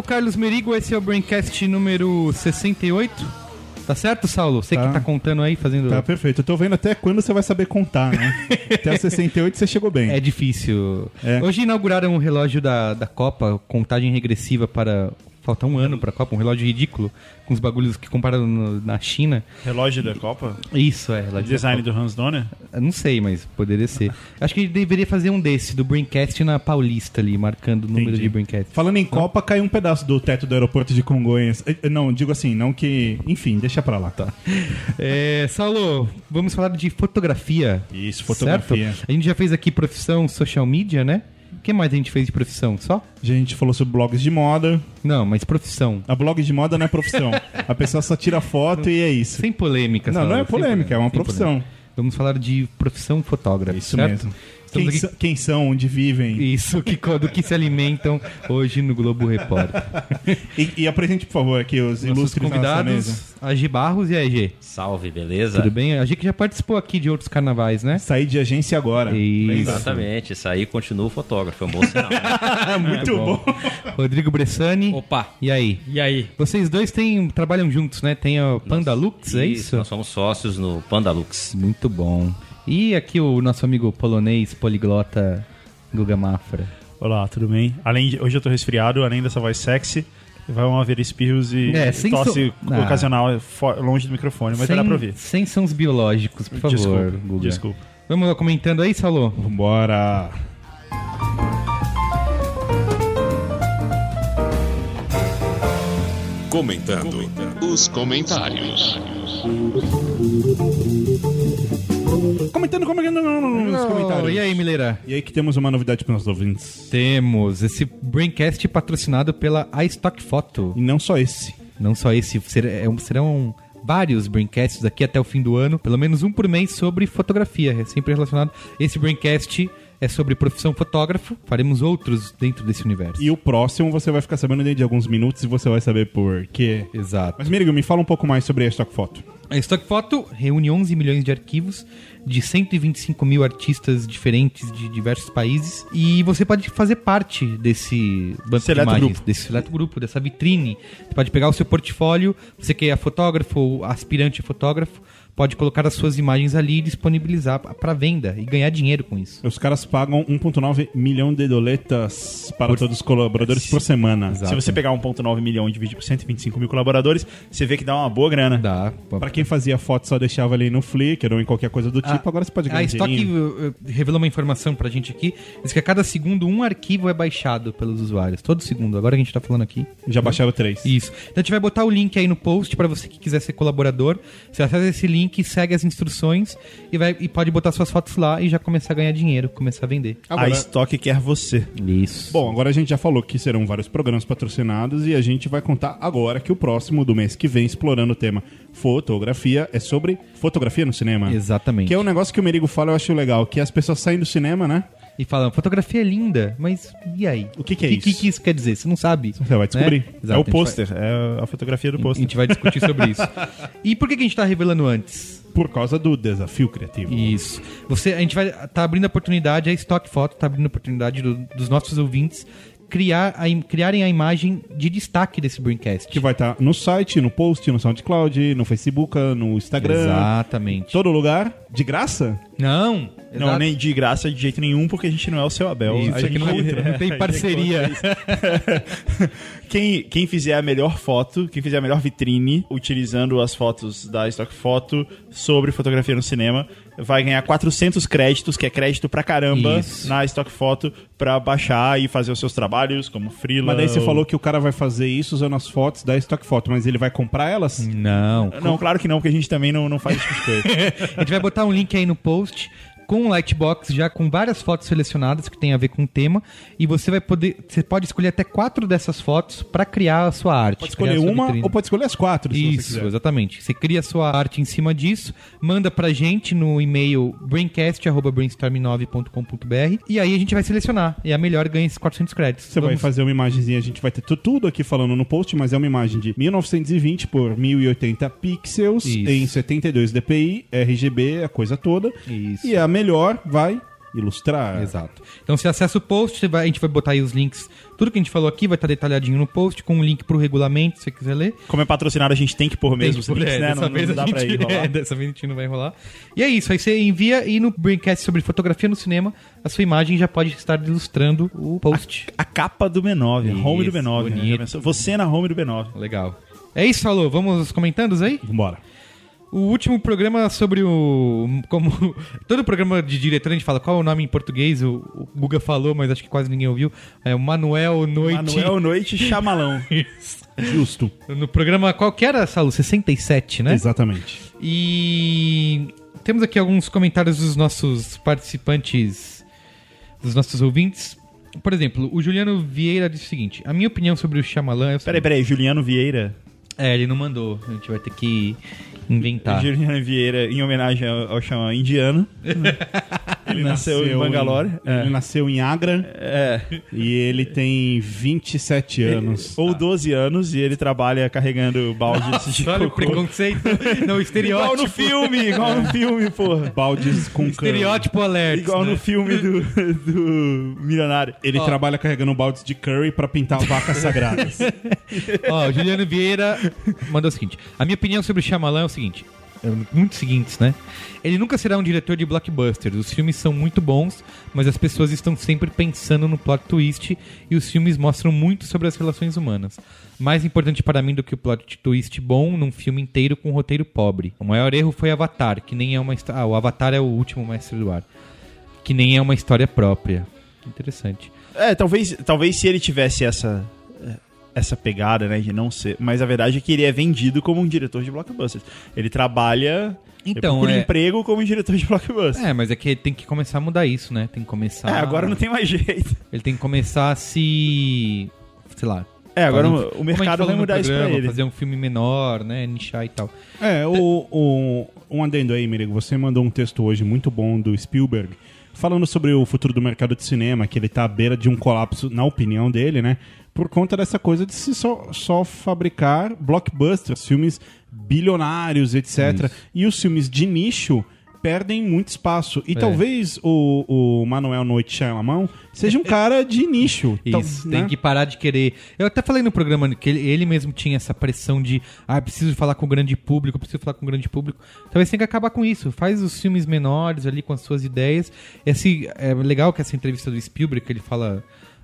Sou o Carlos Merigo, esse é o Braincast número 68. Tá certo, Saulo? Você Tá. que tá contando aí, fazendo. Tá perfeito. Eu tô vendo até quando você vai saber contar, né? até os 68 você chegou bem. É difícil. É. Hoje inauguraram um relógio da, da Copa, contagem regressiva para. Falta um ano pra Copa, um relógio ridículo, com os bagulhos que compraram no- na China. Relógio da Copa? Isso, é, relógio Design do Hans Donner? Eu Não sei, mas poderia ser. Acho que ele deveria fazer um desse, do Braincast na Paulista ali, marcando o número Entendi. de Braincast. Falando em Copa, caiu um pedaço do teto do aeroporto de Congonhas. Eh, Não, digo assim, não que. Enfim, deixa pra lá. Tá. É, Saulo, vamos falar de fotografia. Isso, fotografia. Certo? A gente já fez aqui profissão social media, né? Que mais a gente fez de profissão? Só? A gente falou sobre blogs de moda. Não, mas profissão. A blog de moda não é profissão. A pessoa só tira foto e é isso. Sem polêmica, Não, não é sem polêmica, é uma profissão. polêmica. Vamos falar de profissão fotógrafa. Isso certo? mesmo. Quem, aqui- sa- quem são, onde vivem. Isso, que, do que se alimentam hoje no Globo Repórter. E, e apresente, por favor, aqui os Nossos ilustres mesa. convidados, a G Barros e a EG. Salve, beleza? Tudo bem? A G que já participou aqui de outros carnavais, né? Sair de agência agora. Isso. Exatamente, isso aí continua o fotógrafo, é um bom sinal. né? Muito bom. Rodrigo Bressani. Opa! E aí? E aí? Vocês dois têm, trabalham juntos, né? Tem a Panda Lux, é isso? Nós somos sócios no Pandalux. Muito bom. E aqui o nosso amigo polonês, poliglota Guga Mafra. Olá, tudo bem? Além de, hoje eu tô resfriado, além dessa voz sexy, vai haver espirros e É, sem tosse som- Ah. ocasional fo- longe do microfone, mas sem, dá pra ouvir. sem sons biológicos, por favor, Desculpa, Guga. desculpa. Vamos lá comentando aí, Salô? Vambora. Comentando os comentários. Comentando, comentando nos comentários. E aí, Mileira? E aí que temos uma novidade para os nossos ouvintes. Temos esse Braincast patrocinado pela iStock Photo. E não só esse. Não só esse, ser- é um- serão vários Braincasts daqui até o fim do ano, pelo menos um por mês sobre fotografia, é sempre relacionado. Esse Braincast é sobre profissão fotógrafo, faremos outros dentro desse universo. E o próximo você vai ficar sabendo dentro de alguns minutos e você vai saber por quê. Exato. Mas, Mirigo, me fala um pouco mais sobre a Stock Photo. A Stock Photo reúne 11 milhões de arquivos de 125 mil artistas diferentes de diversos países e você pode fazer parte desse banco Seleto de imagens, grupo. desse seleto grupo, dessa vitrine. Você pode pegar o seu portfólio, você que é fotógrafo ou aspirante a fotógrafo, pode colocar as suas imagens ali e disponibilizar para venda e ganhar dinheiro com isso. Os caras pagam 1,9 milhão de doletas para todos os colaboradores por semana. Se você pegar 1.9 milhão e dividir por 125 mil colaboradores, você vê que dá uma boa grana. Dá. Pra quem fazia foto só deixava ali no Flickr ou em qualquer coisa do tipo, agora você pode ganhar A Stock revelou uma informação pra gente aqui, diz que a cada segundo um arquivo é baixado pelos usuários. Todo segundo, agora que a gente tá falando aqui. Já baixaram três. Isso. Então a gente vai botar o link aí no post pra você que quiser ser colaborador. Você acessa esse link, segue as instruções e, vai, e pode botar suas fotos lá e já começar a ganhar dinheiro, começar a vender. Agora- A estoque quer você. Isso. Bom, agora a gente já falou que serão vários programas patrocinados e a gente vai contar agora que o próximo do mês que vem, explorando o tema fotografia, é sobre fotografia no cinema. Exatamente. Que é um negócio que o Merigo fala, eu acho legal, que as pessoas saem do cinema, né? E falam, fotografia é linda, mas e aí? O que que é O que, isso? que isso quer dizer? Você não sabe. Você vai descobrir. Né? É Exato, o a gente vai- pôster, é a fotografia do A pôster. gente vai discutir sobre isso. E por que, que a gente tá revelando antes? Por causa do desafio criativo. Isso. Você, a gente vai tá abrindo a oportunidade, a Stock Photo tá abrindo a oportunidade do- dos nossos ouvintes criar a, criarem a imagem de destaque desse Braincast. Que vai estar no site, no post, no SoundCloud, no Facebook, no Instagram. Exatamente. Todo lugar, de graça? Não, Não, exato. nem de graça de jeito nenhum, porque a gente não é o seu Abel. Isso a aqui gente não, não é, tem parceria. quem, quem fizer a melhor foto, quem fizer a melhor vitrine, utilizando as fotos da Stock Photo sobre fotografia no cinema, vai ganhar 400 créditos, que é crédito pra caramba, Isso. na Stock Photo, pra baixar e fazer os seus trabalhos, como freela. Mas daí você ou- falou que o cara vai fazer isso usando as fotos da Stock Photo, mas ele vai comprar elas? Não. Não, claro que não, porque a gente também não, não faz coisa. A gente vai botar um link aí no post com um Lightbox já com várias fotos selecionadas que tem a ver com o tema e você vai poder, você pode escolher até quatro dessas fotos para criar a sua arte. Pode escolher uma vitrine. ou pode escolher as quatro, se você Isso, quiser. exatamente. Você cria a sua arte em cima disso, manda pra gente no e-mail braincast.brainstorm9.com.br e aí a gente vai selecionar. E a melhor ganha esses 400 créditos. Você vai Vamos- fazer uma imagenzinha, a gente vai ter tu- tudo aqui falando no post, mas é uma imagem de 1920 por 1080 pixels Isso. em 72 dpi, RGB, a coisa toda. Isso. E a melhor vai ilustrar. Exato. Então você acessa o post, vai- a gente vai botar aí os links. Tudo que a gente falou aqui vai estar detalhadinho no post, com um link pro regulamento, se você quiser ler. Como é patrocinado, a gente tem que pôr mesmo os links, é, né? dessa Não, vez não a dá pra gente- ir rolar. é, dessa vez a gente não vai rolar. E é isso, aí você envia e no Braincast sobre fotografia no cinema, a sua imagem já pode estar ilustrando o post. A capa do B9, a home do Isso, B9. né? Você na home do B9. Legal. É isso, falou. Vamos aos comentandos aí? Vambora. O último programa sobre o. Como. Todo programa de diretor a gente fala qual é o nome em português, o, o Guga falou, mas acho que quase ninguém ouviu. É o Manuel Noite. Manuel Noite Chamalão. Justo. No programa. Qual que era, Saulo? 67, né? Exatamente. E temos aqui alguns comentários dos nossos participantes, dos nossos ouvintes. Por exemplo, o Juliano Vieira disse o seguinte: A minha opinião sobre o Shyamalan é o Peraí, peraí, Juliano Vieira. É, ele não mandou. A gente vai ter que inventar. Juliano Vieira, em homenagem ao, ao Xamã indiano. Ele nasceu, em Bangalore. É. Ele nasceu em Agra É. e ele tem 27 anos. Ou 12 anos e ele trabalha carregando baldes de Olha o cocô. preconceito. Não, Igual estereótipo. no filme, igual no filme, porra. Baldes com cano. Estereótipo alerta. Igual né? no filme do, do Milionário. Ele Ó. trabalha carregando baldes de curry pra pintar vacas sagradas. Ó, o Juliano Vieira mandou o seguinte: A minha opinião sobre o Shyamalan é o seguinte. É Muito seguintes, né? Ele nunca será um diretor de blockbusters. Os filmes são muito bons, mas as pessoas estão sempre pensando no plot twist e os filmes mostram muito sobre as relações humanas. Mais importante para mim do que o plot twist bom num filme inteiro com um roteiro pobre. O maior erro foi Avatar, que nem é uma Ah, o Avatar é o último mestre do ar. Que nem é uma história própria. Interessante. É, talvez, talvez se ele tivesse essa essa pegada, né, de não ser, mas a verdade é que ele é vendido como um diretor de blockbusters. Ele trabalha Então, por é- emprego como diretor de blockbusters. É, mas é que tem que começar a mudar isso, né? Tem que começar. É, agora não tem mais jeito. Ele tem que começar a se. sei lá. É, agora fazer um- o mercado vai mudar isso pra programa, ele. Fazer um filme menor, né? Nichar e tal. É, o, o, um adendo aí, Mirigo. Você mandou um texto hoje muito bom do Spielberg, falando sobre o futuro do mercado de cinema, que ele tá à beira de um colapso, na opinião dele, né? Por conta dessa coisa de se só, só fabricar blockbusters, filmes bilionários, etc. E os filmes de nicho perdem muito espaço. E É. talvez o, o Manuel Noite Shyamalan seja um cara de nicho. tal- Isso, né? tem que parar de querer. Eu até falei no programa que ele, ele mesmo tinha essa pressão de, ah, preciso falar com o grande público, preciso falar com o grande público. Talvez tenha que acabar com isso. Faz os filmes menores ali com as suas ideias. Esse, é legal que essa entrevista do Spielberg, que ele fala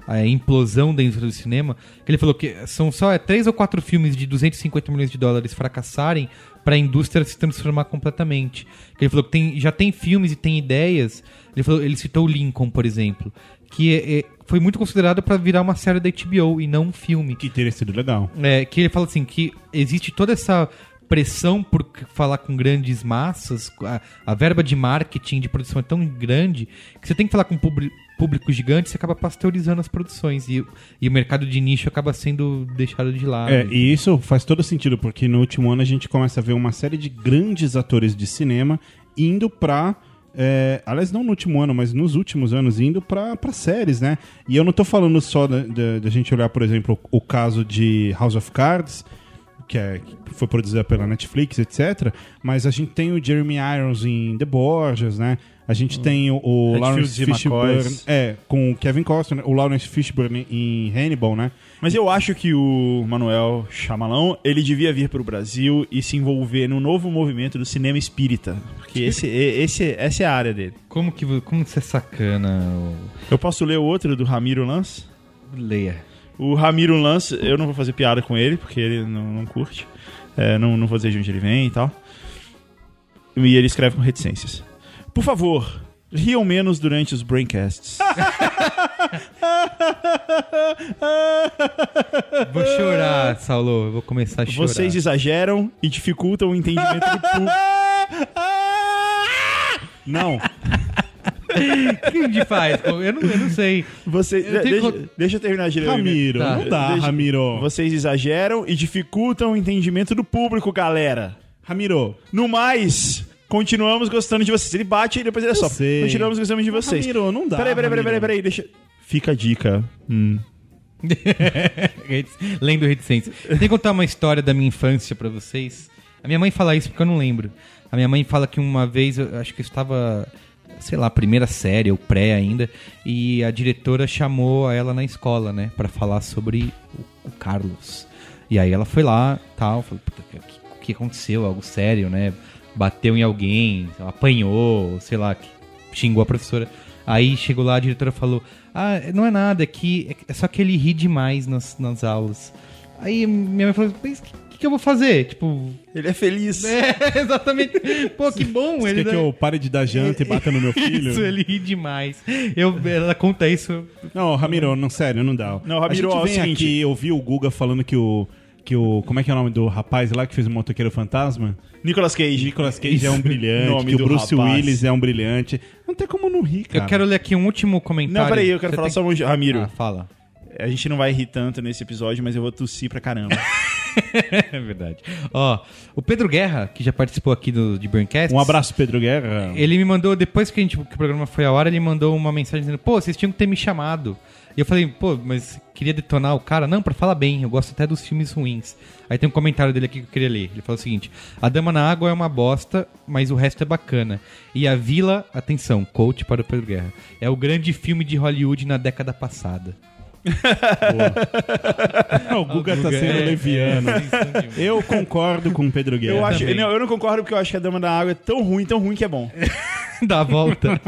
a implosão dentro do cinema, que ele falou que são só é, três ou quatro filmes de 250 milhões de dólares fracassarem para a indústria se transformar completamente. Ele falou que tem, já tem filmes e tem ideias. Ele, falou, ele citou o Lincoln, por exemplo, que é- é- foi muito considerado para virar uma série da HBO e não um filme. Que teria sido legal. É, que ele fala assim, que existe toda essa pressão por falar com grandes massas, a, a verba de marketing, de produção é tão grande, que você tem que falar com público gigante, você acaba pasteurizando as produções, e, e o mercado de nicho acaba sendo deixado de lado. É, e isso faz todo sentido, porque no último ano a gente começa a ver uma série de grandes atores de cinema indo pra. é, aliás, não no último ano, mas nos últimos anos, indo pra séries, né? E eu não tô falando só da gente olhar, por exemplo, o caso de House of Cards, que, é, que foi produzida pela Netflix, etc. Mas a gente tem o Jeremy Irons em The Borgias, né? A gente tem o, o Lawrence Fishburne. É, com o Kevin Costner, o Lawrence Fishburne em Hannibal, né? Mas eu acho que o Manuel Chamalão, ele devia vir pro Brasil e se envolver no novo movimento do cinema espírita. Porque esse, esse, essa é a área dele. Como que como você é sacana? Eu posso ler o outro do Ramiro Lance? Leia. O Ramiro Lance, eu não vou fazer piada com ele, porque ele não, não curte. É, não, não vou dizer de onde ele vem e tal. E ele escreve com reticências. Por favor, riam menos durante os braincasts. Vou chorar, Saulo. Eu vou começar a chorar. Vocês exageram e dificultam o entendimento do público. Não. O que a gente faz? Eu não, eu não sei. Você, Eu deixa, deixa eu terminar de ler. Ramiro, Tá. não dá, Deixa- Ramiro. Vocês exageram e dificultam o entendimento do público, galera. Ramiro, No mais, continuamos gostando de vocês. Ele bate e depois ele é só. sei. Continuamos gostando de vocês. Ramiro, não dá, Peraí, peraí, peraí, peraí, peraí. Deixa... Fica a dica. Hum. Lendo reticência. Eu tenho que contar uma história da minha infância pra vocês. A minha mãe fala isso porque eu não lembro. A minha mãe fala que uma vez, eu acho que eu estava sei lá, primeira série ou pré ainda, e a diretora chamou ela na escola, né, Pra falar sobre o, o Carlos. E aí ela foi lá, tal, falou, "Puta, o que, que aconteceu? Algo sério, né? Bateu em alguém, apanhou, sei lá, que xingou a professora. Aí chegou lá, a diretora falou: Ah, não é nada, é que é só que ele ri demais nas, nas aulas. Aí minha mãe falou: Mas o que, que eu vou fazer? Tipo, Ele é feliz. é, exatamente. Pô, que bom. Você ele quer que dá- eu pare de dar janta e bata no meu filho? Isso, ele ri demais. Eu, ela conta isso. Não, Ramiro, não, sério, não dá. Não, Ramiro, a ó, é o gente vem seguinte. aqui ouvir o Guga falando que o... Que o como é que é o nome do rapaz lá que fez o Motoqueiro Fantasma? Nicolas Cage. Nicolas Cage é um brilhante, Nome que o Bruce rapaz. Willis é um brilhante. Não tem como não rir, cara. Eu quero ler aqui um último comentário. Não, peraí, eu quero Você falar tem- só um... Ramiro, Ah, fala. a gente não vai rir tanto nesse episódio, mas eu vou tossir pra caramba. É verdade. Ó, o Pedro Guerra, que já participou aqui do, de Burncast. Um abraço, Pedro Guerra. Ele me mandou, depois que, a gente, que o programa foi a hora, ele mandou uma mensagem dizendo, pô, vocês tinham que ter me chamado. E eu falei, pô, mas queria detonar o cara? Não, pra falar bem, eu gosto até dos filmes ruins. Aí tem um comentário dele aqui que eu queria ler. Ele falou o seguinte: A Dama na Água é uma bosta, mas o resto é bacana. E A Vila, atenção, coach para o Pedro Guerra, é o grande filme de Hollywood na década passada. O Guga tá Guga, sendo é, leviano. é, demais. Eu concordo com o Pedro Guerra. Eu, acho, não, eu não concordo porque eu acho que a Dama da Água é tão ruim, tão ruim que é bom. Dá a volta.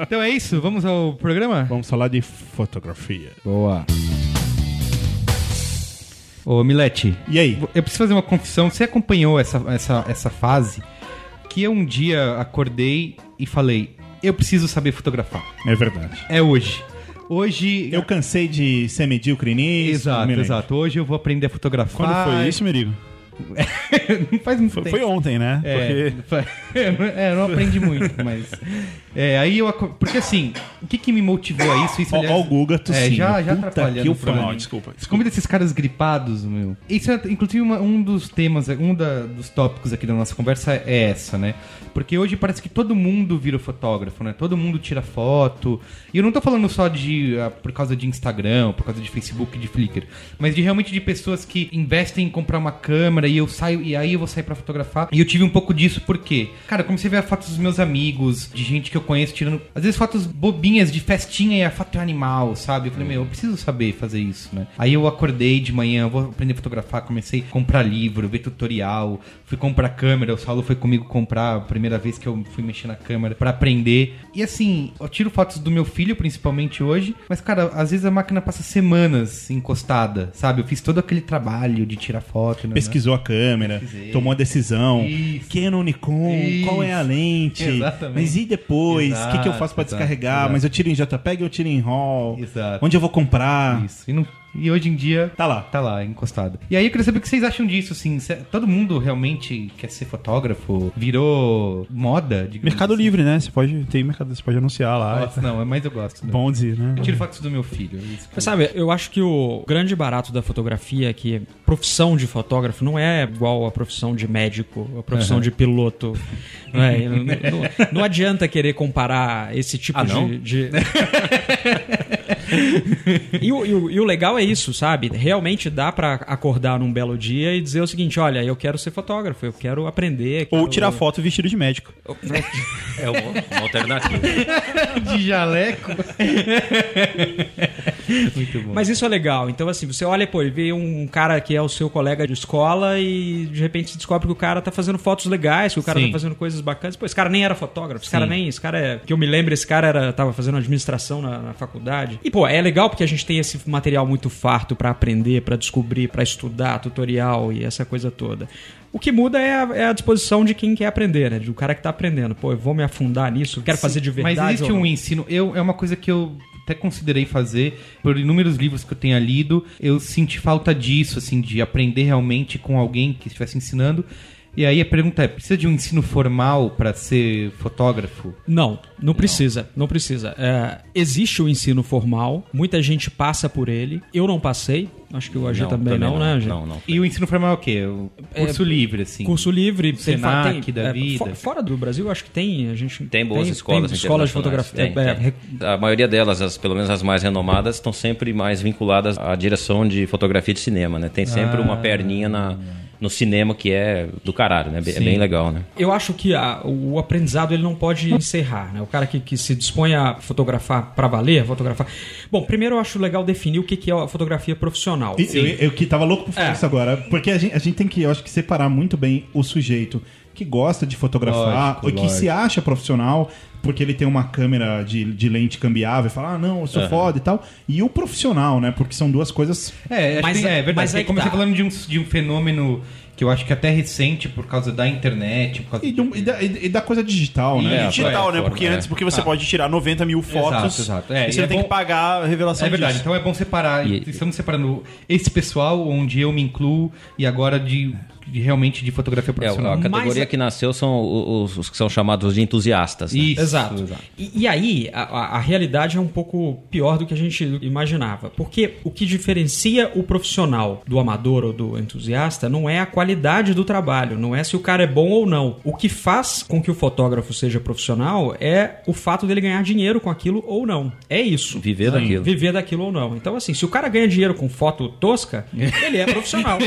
então é isso, vamos ao programa? Vamos falar de fotografia. Boa. Ô, Milete, E aí? eu preciso fazer uma confissão. Você acompanhou essa, essa, essa fase que eu um dia acordei e falei: eu preciso saber fotografar. É verdade. É hoje. Hoje. Eu cansei de ser medíocre nisso. Exato, exato. Hoje eu vou aprender a fotografar. Quando foi isso, Merigo? Não faz muito Foi, tempo. foi ontem, né? É, Porque é, não aprendi muito, mas. É, aí eu. Porque assim, o que, que me motivou a isso? isso aliás, ó o Guga tossindo. É, já, já Puta atrapalhando que desculpa. Convida esses caras gripados, meu. Isso é, inclusive, uma- um dos temas, um da- dos tópicos aqui da nossa conversa é essa, né? Porque hoje parece que todo mundo vira fotógrafo, né? Todo mundo tira foto. E eu não tô falando só de ah, por causa de Instagram, por causa de Facebook, de Flickr, mas de realmente de pessoas que investem em comprar uma câmera e eu saio e aí eu vou sair pra fotografar. E eu tive um pouco disso porque, cara, eu comecei a ver fotos dos meus amigos, de gente que eu conheço tirando, às vezes fotos bobinhas de festinha e a foto é animal, sabe? Eu falei, meu, eu preciso saber fazer isso, né? Aí eu acordei de manhã, vou aprender a fotografar, comecei a comprar livro, ver tutorial, fui comprar câmera, o Saulo foi comigo comprar a primeira vez que eu fui mexer na câmera pra aprender. E assim, eu tiro fotos do meu filho, principalmente hoje, mas cara, às vezes a máquina passa semanas encostada, sabe? Eu fiz todo aquele trabalho de tirar foto, né? Pesquisou a câmera, tomou a decisão. Isso. Canon, Nikon, Isso. qual é a lente? Exatamente. Mas e depois? O que, que eu faço pra exato, descarregar? exato. Mas eu tiro em JPEG ou eu tiro em RAW? Exato. Onde eu vou comprar? Isso. E, não- e hoje em dia. Tá lá. Tá lá, encostado. E aí eu queria saber o que vocês acham disso, assim. cê- todo mundo realmente quer ser fotógrafo? Virou moda? Mercado assim? Livre, né? Você pode, tem mercado, você pode anunciar lá. Nossa, não, mas eu gosto. Né? Bom dizer, né? Eu tiro fotos do meu filho. é isso que eu- Mas sabe, eu acho que o grande barato da fotografia é que profissão de fotógrafo não é igual a profissão de médico, a profissão de piloto. Não, é? Não- não- não adianta querer comparar esse tipo Ah, de. de- e, o, e o- e o legal é isso, sabe? Realmente dá pra acordar num belo dia e dizer o seguinte: olha, eu quero ser fotógrafo, eu quero aprender. Ou quero- tirar foto vestido de médico. É uma, uma alternativa. De jaleco. Muito bom. Mas isso é legal. Então, assim, você olha, pô, e vê um cara que é o seu colega de escola e de repente se descobre que o cara tá fazendo fotos legais, que o cara Sim. tá fazendo coisas bacanas. Pô, esse cara nem era fotógrafo, esse cara Sim. nem. Esse cara é. Que eu me lembro, esse cara era, tava fazendo administração na, na faculdade. E, pô, é legal porque a gente tem esse material muito farto pra aprender, pra descobrir, pra estudar, tutorial e essa coisa toda. O que muda é a, é a disposição de quem quer aprender, né? Do cara que tá aprendendo. Pô, eu vou me afundar nisso, quero fazer de verdade. Mas existe um ensino. Eu, é uma coisa que eu até considerei fazer por inúmeros livros que eu tenha lido. Eu senti falta disso, assim, de aprender realmente com alguém que estivesse ensinando. E aí a pergunta é: precisa de um ensino formal para ser fotógrafo? Não, não precisa, não precisa. É, existe o ensino formal, muita gente passa por ele. Eu não passei, acho que o AG Não, também, não, né, AG? Não, não. E o ensino formal é o quê? O curso livre, assim. Curso livre, Senac tem, da é, vida. fora do Brasil, acho que tem. A gente Tem boas escolas tem escolas de fotografia. Tem, é, tem. A maioria delas, as, pelo menos as mais renomadas, estão sempre mais vinculadas à direção de fotografia de cinema, né? Tem sempre Ah. uma perninha na, no cinema, que é do caralho, né? É Sim. bem legal, né? Eu acho que a- o aprendizado ele não pode encerrar, né? O cara que, que se dispõe a fotografar para valer, fotografar. Bom, primeiro eu acho legal definir o que, que é a fotografia profissional. E- Eu, eu que tava louco por falar É. isso agora, porque a gente, a gente tem que, eu acho que separar muito bem o sujeito que gosta de fotografar, Lógico, ou que lógico. se acha profissional, porque ele tem uma câmera de, de lente cambiável e fala, ah, não, eu sou foda e tal, e o profissional, né? Porque são duas coisas. É, acho Mas que, é- é verdade. mas que comecei tá. falando de um, de um fenômeno que eu acho que até recente por causa da internet. Por causa E, do- e da, e da coisa digital, né? É, digital, é, né? Porque é. antes, porque você pode tirar 90 mil fotos exato. É, e e você é tem bom- que pagar a revelação É verdade, disso. então é bom separar. E- Estamos separando esse pessoal, onde eu me incluo, e agora de, de realmente de fotografia É, profissional. a categoria Mas- que nasceu são os, os que são chamados de entusiastas. né? Isso, Exato. E, e aí, a, a- a realidade é um pouco pior do que a gente imaginava. Porque o que diferencia o profissional do amador ou do entusiasta não é a qualidade do trabalho, não é se o cara é bom ou não. O que faz com que o fotógrafo seja profissional é o fato dele ganhar dinheiro com aquilo ou não. É isso. Viver daquilo. Viver daquilo ou não. Então, assim, se o cara ganha dinheiro com foto tosca, ele é profissional.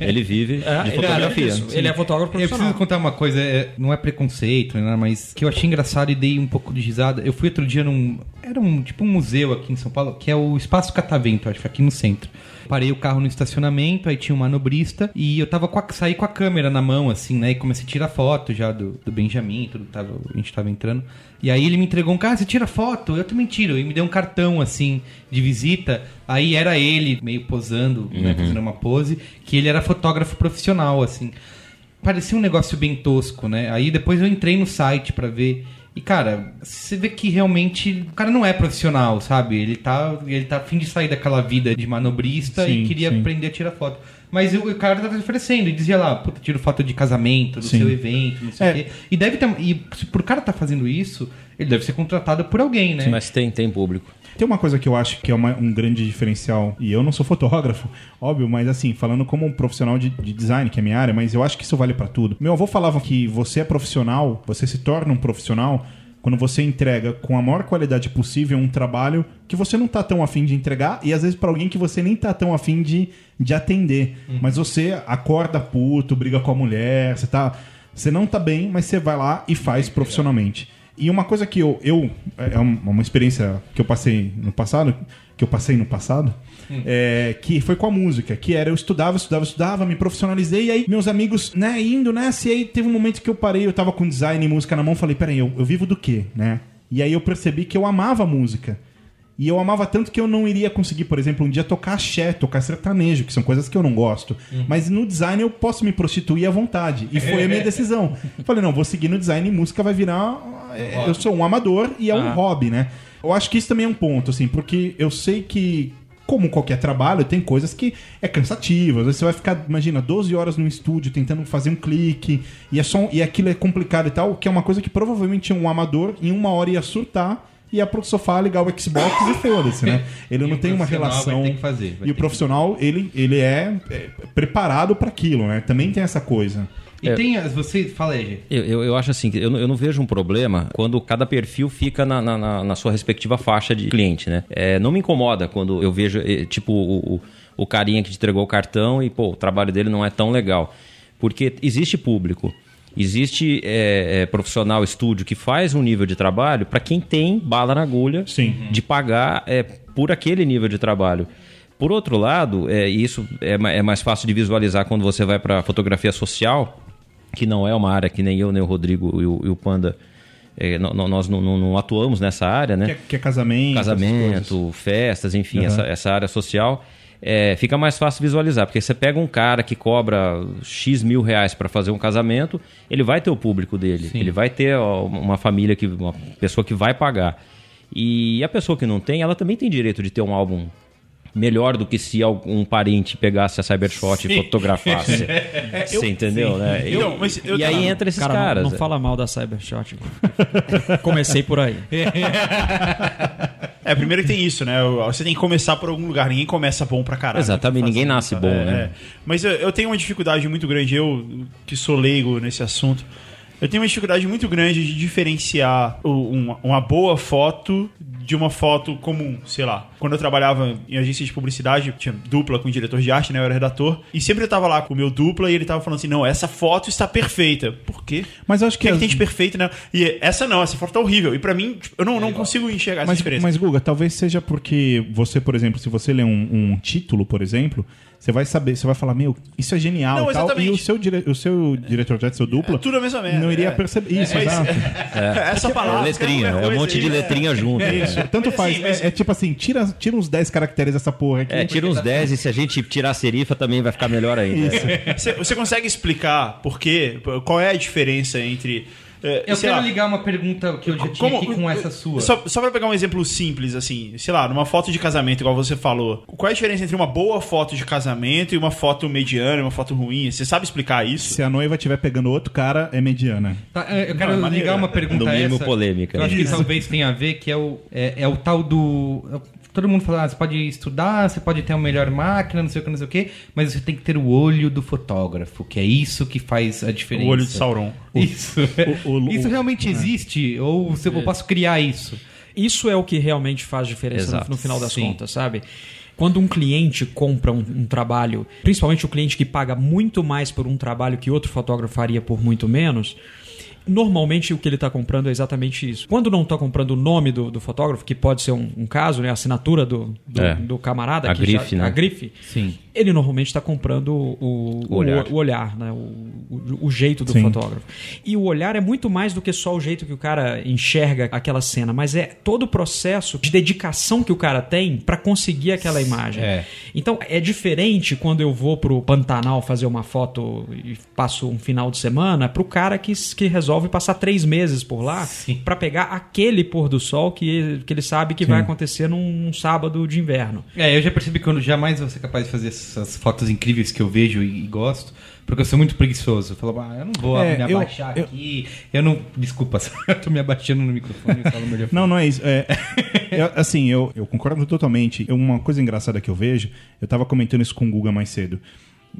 Ele vive É, de ele, é fotografia. isso. ele é fotógrafo Eu profissional. preciso contar uma coisa, é, não é preconceito, né, mas que eu achei engraçado e dei um pouco de risada. Eu fui outro dia num. Era um tipo um museu aqui em São Paulo, que é o Espaço Catavento, acho que aqui no centro. Parei o carro no estacionamento, aí tinha um manobrista e eu tava com a, saí com a câmera na mão, assim, né? E comecei a tirar foto já do, do Benjamin, tudo, tava, a gente tava entrando. E aí ele me entregou um cara, você tira foto? Eu também tiro. E me deu um cartão, assim, de visita. Aí era ele, meio posando, né, fazendo uma pose, que ele era fotógrafo profissional, assim parecia um negócio bem tosco, né? Aí depois eu entrei no site pra ver. E, cara, você vê que realmente o cara não é profissional, sabe? Ele tá, ele tá a fim de sair daquela vida de manobrista Sim, e queria sim. aprender a tirar foto. Mas o, cara tava oferecendo e dizia lá, puta, tiro foto de casamento, do Sim. seu evento, não sei É. o quê. E deve ter. E se por cara tá fazendo isso, ele deve ser contratado por alguém, né? Mas tem, tem público. Tem uma coisa que eu acho que é uma- um grande diferencial, e eu não sou fotógrafo, óbvio, mas assim, falando como um profissional de, de design, que é minha área, mas eu acho que isso vale pra tudo. Meu avô falava que você é profissional, você se torna um profissional quando você entrega com a maior qualidade possível um trabalho que você não tá tão afim de entregar e às vezes pra alguém que você nem tá tão afim de, de atender. Mas você acorda puto, briga com a mulher, você tá. Você não tá bem, mas você vai lá e faz profissionalmente. E uma coisa que eu, eu é uma uma experiência que eu passei no passado, que eu passei no passado, é, que foi com a música, que era eu estudava, estudava, estudava, me profissionalizei, e aí meus amigos, né, indo nessa, e aí teve um momento que eu parei, eu tava com design e música na mão, falei, peraí, eu, eu vivo do quê, né? E aí eu percebi que eu amava a música. E eu amava tanto que eu não iria conseguir, por exemplo, um dia tocar axé, tocar sertanejo, que são coisas que eu não gosto. Mas no design eu posso me prostituir à vontade. E foi a minha decisão. Falei, não, vou seguir no design e música vai virar. é, Eu sou um amador e é um hobby, né? Eu acho que isso também é um ponto, assim, porque eu sei que. Como qualquer trabalho, tem coisas que é cansativo. Às vezes você vai ficar, imagina, 12 horas no estúdio tentando fazer um clique, e, é só, e aquilo é complicado e tal, que é uma coisa que provavelmente um amador em uma hora ia surtar ia pro sofá ligar o Xbox e foda-se, né? Ele E não tem uma relação. ter que fazer, vai ter e o que profissional, ele, ele é, é preparado para aquilo, né? Também tem essa coisa. E tem as. Você. Fala aí. Eu, eu, eu acho assim, que eu, não- eu não vejo um problema quando cada perfil fica na, na- na- na sua respectiva faixa de cliente, né? É, não me incomoda quando eu vejo, eh, tipo, o, o, o carinha que te entregou o cartão e, pô, o trabalho dele não é tão legal. Porque existe público. Existe é, é, profissional, estúdio que faz um nível de trabalho para quem tem bala na agulha Sim. de pagar é, por aquele nível de trabalho. Por outro lado, é, e isso é, é mais fácil de visualizar quando você vai para fotografia social, que não é uma área que nem eu, nem o Rodrigo e o, e o Panda, é, nó- nó- nós não, não- não atuamos nessa área, né? Que é, que é casamento. casamento, festas, enfim, Uhum. essa, essa área social, é, fica mais fácil visualizar, porque você pega um cara que cobra X mil reais para fazer um casamento, ele vai ter o público dele, ele vai ter ó, uma família, que, uma pessoa que vai pagar. E a pessoa que não tem, ela também tem direito de ter um álbum melhor do que se algum parente pegasse a Cybershot e fotografasse. Você entendeu, né? E- Então, mas eu e aí entra esses Cara, não- caras. Não, fala mal da Cybershot. Comecei por aí. É, primeiro que tem isso, né? Você tem que começar por algum lugar. Ninguém começa bom pra caralho. Exatamente, ninguém nasce bom, É, né? é. Mas eu, eu tenho uma dificuldade muito grande, eu que sou leigo nesse assunto. Eu tenho uma dificuldade muito grande de diferenciar uma, uma boa foto de uma foto comum, sei lá. Quando eu trabalhava em agência de publicidade, tinha dupla com o diretor de arte, né? Eu era redator. E sempre eu tava lá com o meu dupla e ele tava falando assim: não, essa foto está perfeita. Por quê? Mas acho O que, é que que tem de perfeito, né? E essa não, essa foto tá horrível. E pra mim, tipo, eu não, não consigo enxergar essa Mas, diferença. mas, Guga, talvez seja porque você, por exemplo, se você lê um, um título, por exemplo, você vai saber, você vai falar, meu, isso é genial Não, e tal. E o seu, dire, o seu diretor de arte, seu duplo, É tudo a mesma merda. não iria é. perceber isso, Mas- exato. Essa É palavra. letrinha, qualquer é um monte de é. letrinha junto. né? Isso, tanto faz. assim, mas- É, é tipo assim, tira, tira uns 10 caracteres dessa porra aqui. É, tira uns 10 e se a gente tirar a serifa também vai ficar melhor ainda. Você, você consegue explicar por quê? Qual é a diferença entre. Eh, Eu quero lá, ligar uma pergunta que eu já tinha aqui com essa sua. Só, só pra pegar um exemplo simples, assim, sei lá, numa foto de casamento, igual você falou, qual é a diferença entre uma boa foto de casamento e uma foto mediana, e uma foto ruim? Você sabe explicar isso? Se a noiva estiver pegando outro cara, é mediana. Tá, é, eu quero Não, é ligar uma pergunta mínimo essa, polêmica, Eu acho que talvez tenha a ver, que é o, é, é o tal do... Todo mundo fala, ah, você pode estudar, você pode ter uma melhor máquina, não sei o que, não sei o que, mas você tem que ter o olho do fotógrafo, que é isso que faz a diferença. O olho de Sauron. Isso. o- o- isso o- realmente existe? Ou se eu posso criar isso? Isso é o que realmente faz diferença Exato. no final das Sim. contas, sabe? Quando um cliente compra um, um trabalho, principalmente o cliente que paga muito mais por um trabalho que outro fotógrafo faria por muito menos, normalmente o que ele está comprando é exatamente isso. Quando não está comprando o nome do, do fotógrafo, que pode ser um, um caso, né, a assinatura do, do, É. do camarada, A que grife, né? a grife, Sim. Ele normalmente está comprando o, O olhar. o, o olhar, né? o, o, o jeito do Sim. fotógrafo. E o olhar é muito mais do que só o jeito que o cara enxerga aquela cena, mas é todo o processo de dedicação que o cara tem para conseguir aquela imagem. É. Então é diferente quando eu vou pro Pantanal fazer uma foto e passo um final de semana pro cara que, que resolve passar três meses por lá Sim. para pegar aquele pôr do sol que, que ele sabe que vai acontecer num, num sábado de inverno. É, eu já percebi que eu jamais vou ser capaz de fazer essas fotos incríveis que eu vejo e, e gosto, porque eu sou muito preguiçoso. Eu falo, ah, eu não vou É, me eu- abaixar eu- aqui. Eu não. Desculpa, eu tô me abaixando no microfone e falo melhor. Não, não é isso. É, é, assim, eu, eu concordo totalmente. Uma coisa engraçada que eu vejo, eu tava comentando isso com o Guga mais cedo.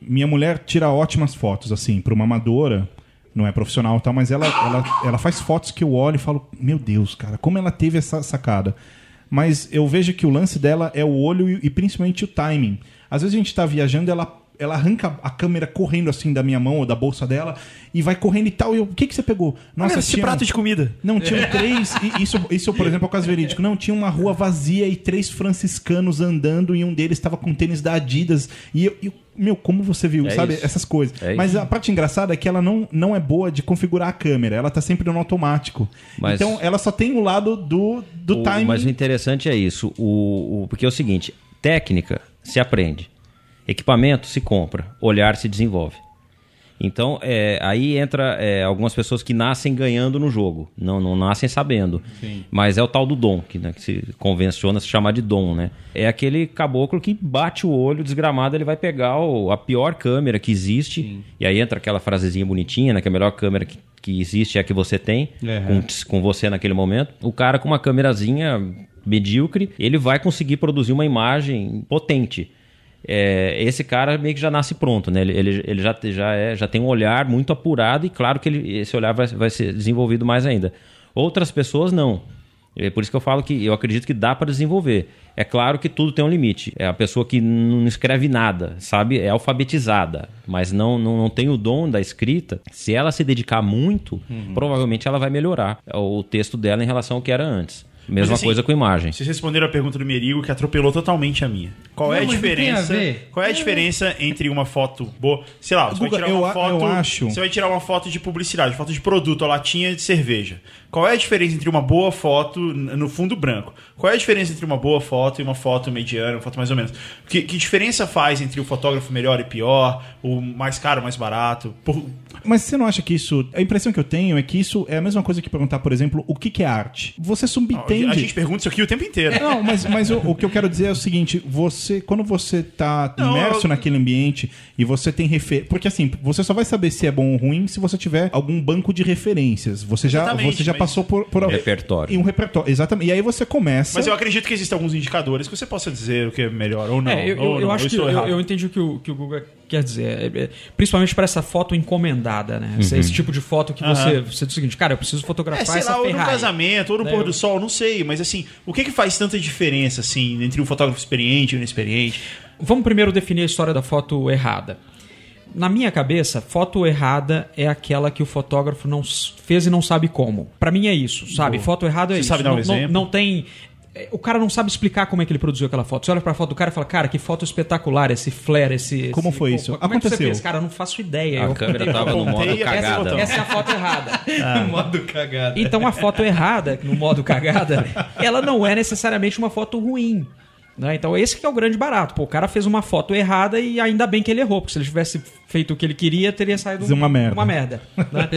Minha mulher tira ótimas fotos, assim, pra uma amadora, não é profissional e tal, mas ela, ela, ela faz fotos que eu olho e falo, meu Deus, cara, como ela teve essa sacada. Mas eu vejo que o lance dela é o olho e, e principalmente o timing. Às vezes a gente tá viajando, ela, ela arranca a câmera correndo assim da minha mão ou da bolsa dela e vai correndo e tal. E eu, o que, que você pegou? Nossa, esse tinha- prato de comida. não, tinham três. e Isso, isso, por exemplo, é o caso verídico. Não, tinha uma rua vazia e três franciscanos andando e um deles estava com tênis da Adidas. E eu, eu- meu, como você viu, É sabe? isso. Essas coisas. É Mas isso. a parte engraçada é que ela não, não é boa de configurar a câmera. Ela tá sempre no automático. Mas- Então ela só tem o lado do, do O- timing. Mas o interessante é isso. O, o- porque é o seguinte: técnica se aprende, equipamento se compra, olhar se desenvolve. Então, é, aí entra é, algumas pessoas que nascem ganhando no jogo, não, não nascem sabendo. Mas é o tal do dom, que, né, que se convenciona se chamar de dom, né? É aquele caboclo que bate o olho, desgramado, ele vai pegar o- a pior câmera que existe, e aí entra aquela frasezinha bonitinha, né? Que a melhor câmera que, que existe é a que você tem, com com você naquele momento. O cara com uma câmerazinha medíocre, ele vai conseguir produzir uma imagem potente. É, esse cara meio que já nasce pronto, né? Ele, ele, ele já, já, é, já tem um olhar muito apurado e claro que ele, esse olhar vai, vai ser desenvolvido mais ainda. Outras pessoas não. É por isso que eu falo que eu acredito que dá para desenvolver. É claro que tudo tem um limite. É a pessoa que não escreve nada, sabe? É alfabetizada, mas não, não, não tem o dom da escrita. Se ela se dedicar muito, provavelmente ela vai melhorar o texto dela em relação ao que era antes. Mesma assim, coisa com imagem. Vocês responderam a pergunta do Merigo que atropelou totalmente a minha. Qual é a Não, não tem diferença? a. Qual é a diferença entre uma foto boa, sei lá, você vai Guga, tirar uma eu a- foto, eu acho- você vai tirar uma foto de publicidade, foto de produto, a latinha de cerveja. Qual é a diferença entre uma boa foto no fundo branco? Qual é a diferença entre uma boa foto e uma foto mediana, uma foto mais ou menos? Que, que diferença faz entre o fotógrafo melhor e pior, o mais caro, mais barato? Por- Mas você não acha que isso. A impressão que eu tenho é que isso é a mesma coisa que perguntar, por exemplo, o que, que é arte? Você subentende. a gente pergunta isso aqui o tempo inteiro. Não, mas, mas o, o que eu quero dizer é o seguinte: você, quando você tá Não, imerso eu- naquele ambiente e você tem refer... Porque assim, você só vai saber se é bom ou ruim se você tiver algum banco de referências. Você já, Exatamente, você já mas- passou por, por Repertório. E um repertório, exatamente. E aí você começa. Mas eu acredito que existem alguns indicadores que você possa dizer o que é melhor ou não. É, eu, ou eu, não, eu ou acho que eu, eu entendi o que o, que o Google quer dizer. É, é, principalmente para essa foto encomendada, né? Esse, esse tipo de foto que você, Aham. você diz o seguinte, cara, eu preciso fotografar É, sei essa lá, ou no Ferrari. casamento, ou no Né, pôr do sol, não sei. Mas assim, o que que faz tanta diferença, assim, entre um fotógrafo experiente e um inexperiente? Vamos primeiro definir a história da foto errada. Na minha cabeça, foto errada é aquela que o fotógrafo não fez e não sabe como. Pra mim é isso, sabe? Foto errada é Você isso. sabe dar um não, não- exemplo? não tem é, o cara não sabe explicar como é que ele produziu aquela foto. Você olha pra foto do cara e fala, cara, que foto espetacular, esse flare, esse. Como esse- foi isso? Como é que você Aconteceu. fez? Cara, eu não faço ideia. A Eu- câmera tava no modo essa cagada. botou. Essa é a foto errada. modo cagada. Então a foto errada, no modo cagada, ela não é necessariamente uma foto ruim. né? Então esse que é o grande barato. Pô, o cara fez uma foto errada e ainda bem que ele errou, porque se ele tivesse feito o que ele queria, teria saído uma merda. Uma merda né?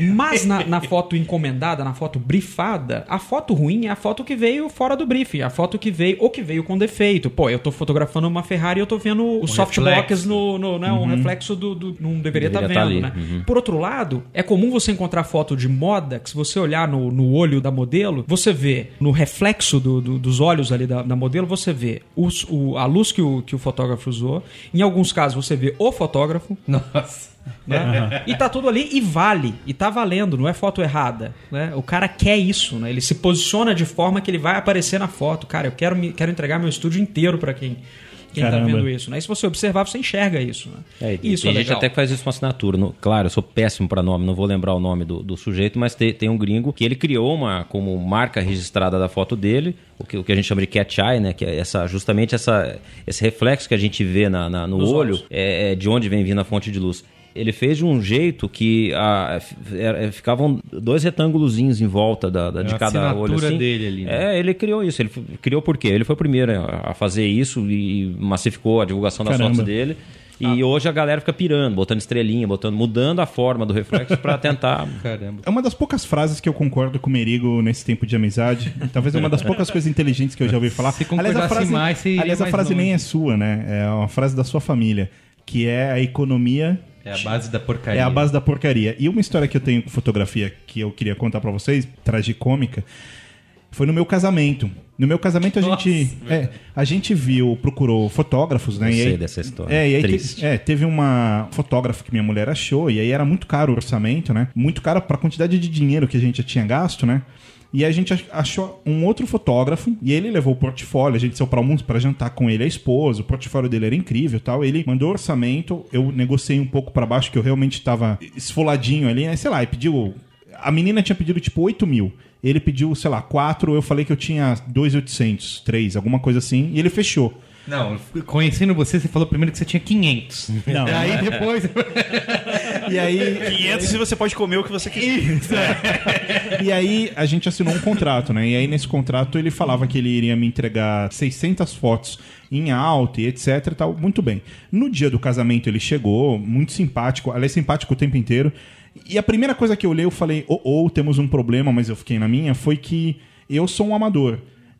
Mas na, na foto encomendada, na foto brifada, a foto ruim é a foto que veio fora do briefing, a foto que veio, ou que veio com defeito. Pô, eu tô fotografando uma Ferrari e eu tô vendo o softbox reflexo. no, no né, um reflexo do, do- Não deveria estar Deveria tá vendo, né? Por outro lado, é comum você encontrar foto de moda que, se você olhar no, no olho da modelo, você vê no reflexo do- do- dos olhos ali da, da modelo, você vê os- o- a luz que o, que o fotógrafo usou. Em alguns casos, você vê o fotógrafo. Nossa. né? E tá tudo ali e vale. E tá valendo, não é foto errada. Né? O cara quer isso, né? Ele se posiciona de forma que ele vai aparecer na foto. Cara, eu quero, me, quero entregar meu estúdio inteiro para quem. Quem tá Caramba. vendo isso, né? E se você observar, você enxerga isso, né? É, e isso tem é gente legal. até que faz isso com assinatura. No- claro, eu sou péssimo para nome, não vou lembrar o nome do, do sujeito, mas tem, tem um gringo que ele criou uma como marca registrada da foto dele, o que, o que a gente chama de cat eye, né? Que é essa, justamente essa, esse reflexo que a gente vê na, na- no Nos olho, é, é de onde vem vindo a fonte de luz. Ele fez de um jeito que ah, f- era- ficavam dois retângulozinhos em volta da, da- de É a cada olho. Assim. dele ali, né? É, ele criou isso. Ele criou por quê? Ele foi o primeiro a a fazer isso e massificou a divulgação das Caramba. fotos dele. E hoje a galera fica pirando, botando estrelinha, botando, mudando a forma do reflexo pra tentar. Caramba. É uma das poucas frases que eu concordo com o Merigo nesse tempo de amizade. Talvez é uma das poucas coisas inteligentes que eu já ouvi falar. Se aliás, a frase, mais, aliás, a mais frase nem é sua, né? É uma frase da sua família, que é a economia É a base da porcaria. é a base da porcaria. E uma história que eu tenho com fotografia que eu queria contar pra vocês, tragicômica, foi no meu casamento. No meu casamento a gente, é, a gente viu, procurou fotógrafos, né? Eu e sei aí, dessa história. É, e aí te- é, teve uma fotógrafa que minha mulher achou e aí era muito caro o orçamento, né? Muito caro pra quantidade de dinheiro que a gente já tinha gasto, né? E a gente ach- achou um outro fotógrafo e ele levou o portfólio, a gente saiu pra almoço para jantar com ele, a esposa, o portfólio dele era incrível, tal. Ele mandou orçamento, eu negociei um pouco pra baixo que eu realmente tava esfoladinho ali, né? Sei lá, e pediu a menina tinha pedido tipo 8 mil. Ele pediu, sei lá, 4, eu falei que eu tinha 2,800, 3, alguma coisa assim, e ele fechou. Não, conhecendo você, você falou primeiro que você tinha 500. Não. Aí depois. E aí, 500 e você pode comer o que você quiser. e aí a gente assinou um contrato, né? E aí nesse contrato ele falava que ele iria me entregar 600 fotos em alta e etc e tal. Muito bem. No dia do casamento ele chegou, muito simpático, aliás, simpático o tempo inteiro. E a primeira coisa que eu olhei, eu falei, ou oh, temos um problema, mas eu fiquei na minha, foi que eu sou um amador.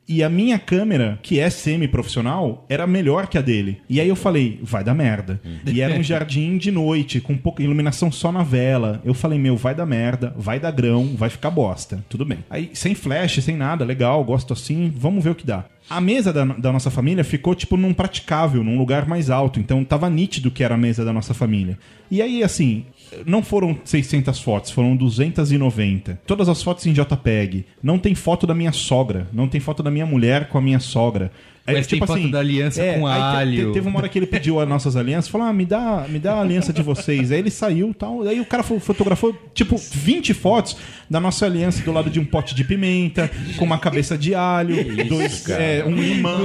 E a minha câmera, que é semi-profissional, era melhor que a dele. E aí eu falei, vai dar merda. E era um jardim de noite, com pouca iluminação só na vela. Eu falei, meu, vai dar merda, vai dar grão, vai ficar bosta. Tudo bem. Aí, sem flash, sem nada, legal, gosto assim, vamos ver o que dá. A mesa da, da nossa família ficou, tipo, num praticável, num lugar mais alto. Então tava nítido que era a mesa da nossa família. E aí, assim, não foram 600 fotos, foram 290. Todas as fotos em JPEG. Não tem foto da minha sogra. Não tem foto da minha mulher com a minha sogra. É, Mas tem foto da aliança com aí te- alho. te- teve uma hora que ele pediu as nossas alianças, falou: ah, me dá, me dá a aliança de vocês. Aí ele saiu e tal. Aí o cara fo- fotografou, tipo, 20 fotos da nossa aliança do lado de um pote de pimenta, com uma cabeça de alho, dois, é, um limão.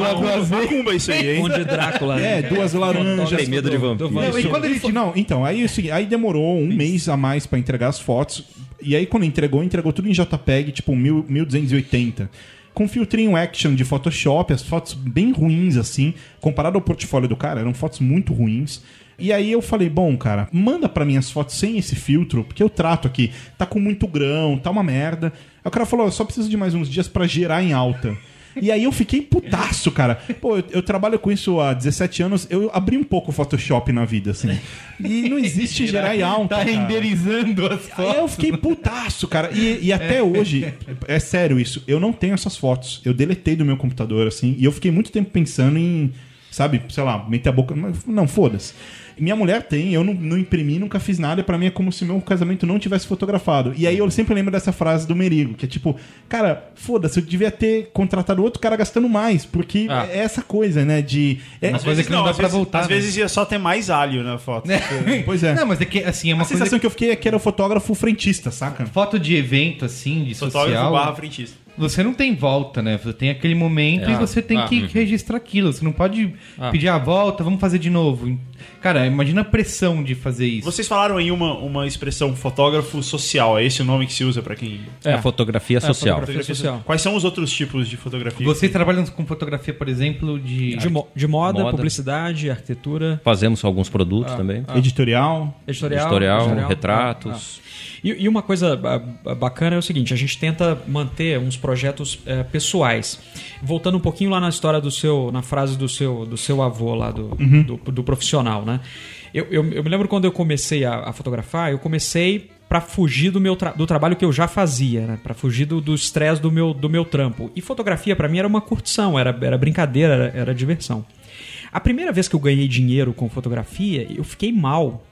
Macumba isso aí, hein? Conde Drácula. né? É, duas laranjas. Tem medo de vampiro. Não, e quando ele, não, então, aí, é o seguinte, aí demorou um mês a mais pra entregar as fotos. E aí, quando entregou, entregou tudo em JPEG, tipo, mil- 1280. Com filtrinho action de Photoshop, as fotos bem ruins, assim. Comparado ao portfólio do cara, eram fotos muito ruins. E aí eu falei, bom, cara, manda pra mim as fotos sem esse filtro, porque eu trato aqui. Tá com muito grão, tá uma merda. Aí o cara falou, eu só preciso de mais uns dias pra gerar em alta. E aí eu fiquei putaço, cara. Pô, eu, eu trabalho com isso há 17 anos, eu abri um pouco o Photoshop na vida, assim. E não existe gerar alta. Tá cara. renderizando as Aí eu fotos. fiquei putaço, cara. E, e até hoje, é sério isso, eu não tenho essas fotos. Eu deletei do meu computador, assim, e eu fiquei muito tempo pensando em, sabe, sei lá, meter a boca. Não, foda-se. Minha mulher tem, eu não, não imprimi, nunca fiz nada, e pra mim é como se meu casamento não tivesse fotografado. E aí eu sempre lembro dessa frase do Merigo, que é tipo, cara, foda-se, eu devia ter contratado outro cara gastando mais, porque Ah. é essa coisa, né, de... é- Uma coisa que não, dá às pra vezes, voltar. Às né? vezes ia só ter mais alho na foto. Pois é. Não, mas é que assim, é uma a coisa sensação que eu fiquei é que era o fotógrafo frentista, saca? Foto de evento, assim, de Fotógrafo social, barra frentista. Você não tem volta, né? Você tem aquele momento e É. você tem Ah, que uhum. registrar aquilo. Você não pode Ah. pedir a volta, vamos fazer de novo. Cara, imagina a pressão de fazer isso. Vocês falaram aí uma, uma expressão fotógrafo social, é esse o nome que se usa pra quem. É, a fotografia social. fotografia social. Quais são os outros tipos de fotografia? Vocês trabalham com fotografia, por exemplo, de... De, mo- de moda, Moda. publicidade, arquitetura, Fazemos alguns produtos também. Editorial. editorial. Editorial, Ah, retratos. Ah. E, e uma coisa ah, bacana é o seguinte: a gente tenta manter uns projetos eh, pessoais. Voltando um pouquinho lá na história do seu, na frase do seu, do seu avô lá, do, do, do profissional, né? Eu, eu, eu me lembro quando eu comecei a, a fotografar, eu comecei para fugir do meu tra- do trabalho que eu já fazia, né? Para fugir do do estresse do meu, do meu trampo. E fotografia para mim era uma curtição, era, era brincadeira, era, era diversão. A primeira vez que eu ganhei dinheiro com fotografia, eu fiquei mal.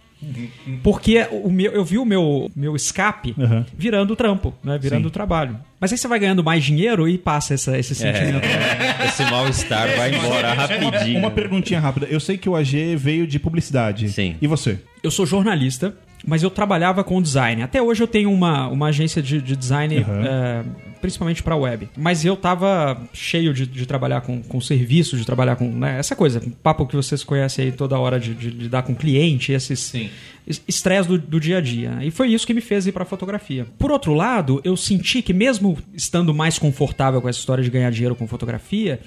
Porque o meu, eu vi o meu, meu escape Uhum. virando trampo, né? Virando Sim. trabalho. Mas aí você vai ganhando mais dinheiro e passa essa, esse sentimento. É, esse mal-estar vai embora rapidinho. Uma perguntinha rápida. Eu sei que o AG veio de publicidade. Sim. E você? Eu sou jornalista, mas eu trabalhava com design. Até hoje eu tenho uma, uma agência de, de design, Uhum. é, principalmente para web. Mas eu tava cheio de, de trabalhar com, com serviço, de trabalhar com né, essa coisa, papo que vocês conhecem aí toda hora de, de lidar com cliente, esses Sim. es- estresse do, do dia a dia. E foi isso que me fez ir para fotografia. Por outro lado, eu senti que mesmo estando mais confortável com essa história de ganhar dinheiro com fotografia,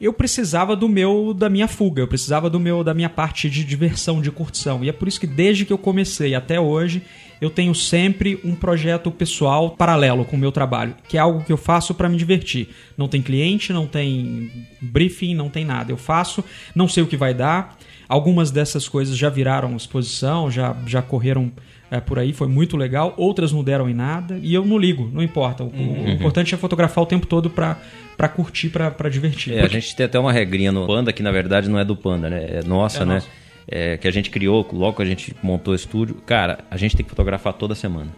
eu precisava do meu da minha fuga, eu precisava do meu da minha parte de diversão, de curtição. E é por isso que desde que eu comecei até hoje, eu tenho sempre um projeto pessoal paralelo com o meu trabalho, que é algo que eu faço para me divertir. Não tem cliente, não tem briefing, não tem nada. Eu faço, não sei o que vai dar. Algumas dessas coisas já viraram exposição, já, já correram é, por aí, foi muito legal. Outras não deram em nada e eu não ligo, não importa. O, o importante é fotografar o tempo todo pra, pra curtir, pra, pra divertir. É, a gente tem até uma regrinha no Panda, que na verdade não é do Panda, né? É nossa, É né? nossa. É, que a gente criou logo que a gente montou o estúdio. Cara, a gente tem que fotografar toda semana.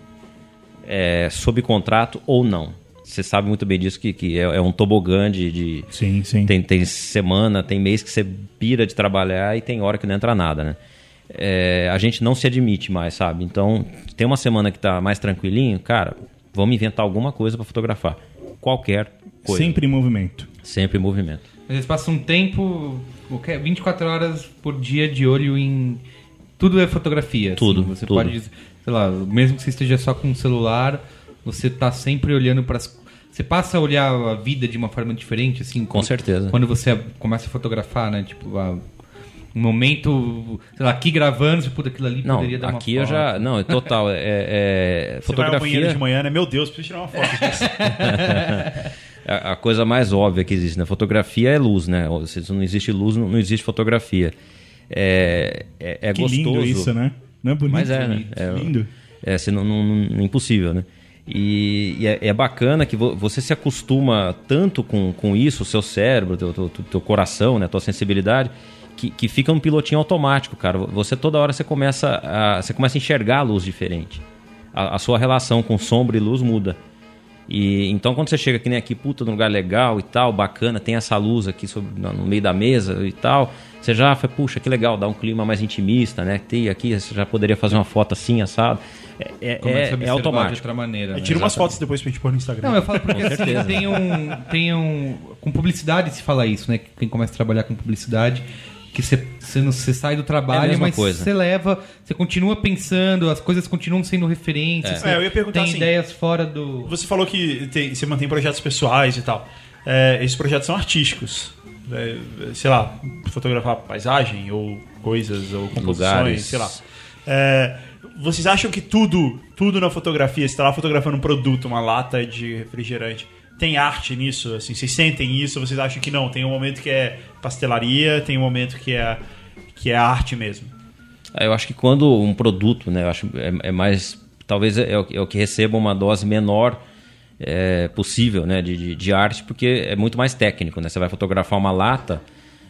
É, sob contrato ou não. Você sabe muito bem disso, que, que é, é um tobogã de. de- Sim, sim. tem, tem semana, tem mês que você pira de trabalhar e tem hora que não entra nada, né? É, a gente não se admite mais, sabe? Então, tem uma semana que tá mais tranquilinho, cara, vamos inventar alguma coisa para fotografar. Qualquer coisa. Sempre em movimento. Sempre em movimento. Eles passam um tempo, qualquer- 24 horas por dia de olho em. Tudo é fotografia. assim. Tudo, Você tudo. pode, sei lá, mesmo que você esteja só com o celular, você tá sempre olhando para as. Você passa a olhar a vida de uma forma diferente, assim. Com quando- certeza. Quando você começa a fotografar, né? Tipo, a- um momento, sei lá, aqui gravando, puta, aquilo ali Não, poderia dar uma aqui eu foto. já. Não, é total. É, é- Você vai ao banheiro fotografia. de manhã, né? Meu Deus, preciso tirar uma foto disso. A, a coisa mais óbvia que existe, né? Fotografia é luz, né? Se não existe luz, não, não existe fotografia. É, é, é que gostoso. lindo isso, né? Não é bonito? Mas é, né? É, lindo. É, se não, não- não- é impossível, né? E, e é, é bacana que vo- você se acostuma tanto com, com isso, o seu cérebro, teu, teu, teu coração, né, tua sensibilidade, que, que fica um pilotinho automático, cara. Você toda hora você começa a, você começa a enxergar a luz diferente. A, a sua relação com sombra e luz muda. E então quando você chega aqui, nem aqui, puta, num lugar legal e tal, bacana, tem essa luz aqui sobre, no no meio da mesa e tal, você já fala, puxa, que legal, dá um clima mais intimista, né? Tem aqui, você já poderia fazer uma foto assim, assado. É, é, é- é observar de automático. outra maneira. né? Tira umas fotos depois pra gente pôr no Instagram. Não, eu falo porque assim, tem um, tem um. Com publicidade se fala isso, né? Quem começa a trabalhar com publicidade, que você, você, sai do É trabalho, mesma mas coisa. você leva, você continua pensando, as coisas continuam sendo referências. você É, eu ia perguntar tem assim, ideias fora do. Você falou que tem- você mantém projetos pessoais e tal. É, esses projetos são artísticos. É, sei lá, fotografar paisagem ou coisas ou composições, Lugares. sei lá. É, Vocês acham que tudo, tudo na fotografia, você tá lá fotografando um produto, uma lata de refrigerante, tem arte nisso? Assim, vocês sentem isso? Vocês acham que não? Tem um momento que é pastelaria, tem um momento que é, que é arte mesmo. Ah, Eu acho que quando um produto, né, eu acho é, é mais, talvez é o, é o que receba uma dose menor é, possível, né, de, de, de arte, porque é muito mais técnico, né? Você vai fotografar uma lata,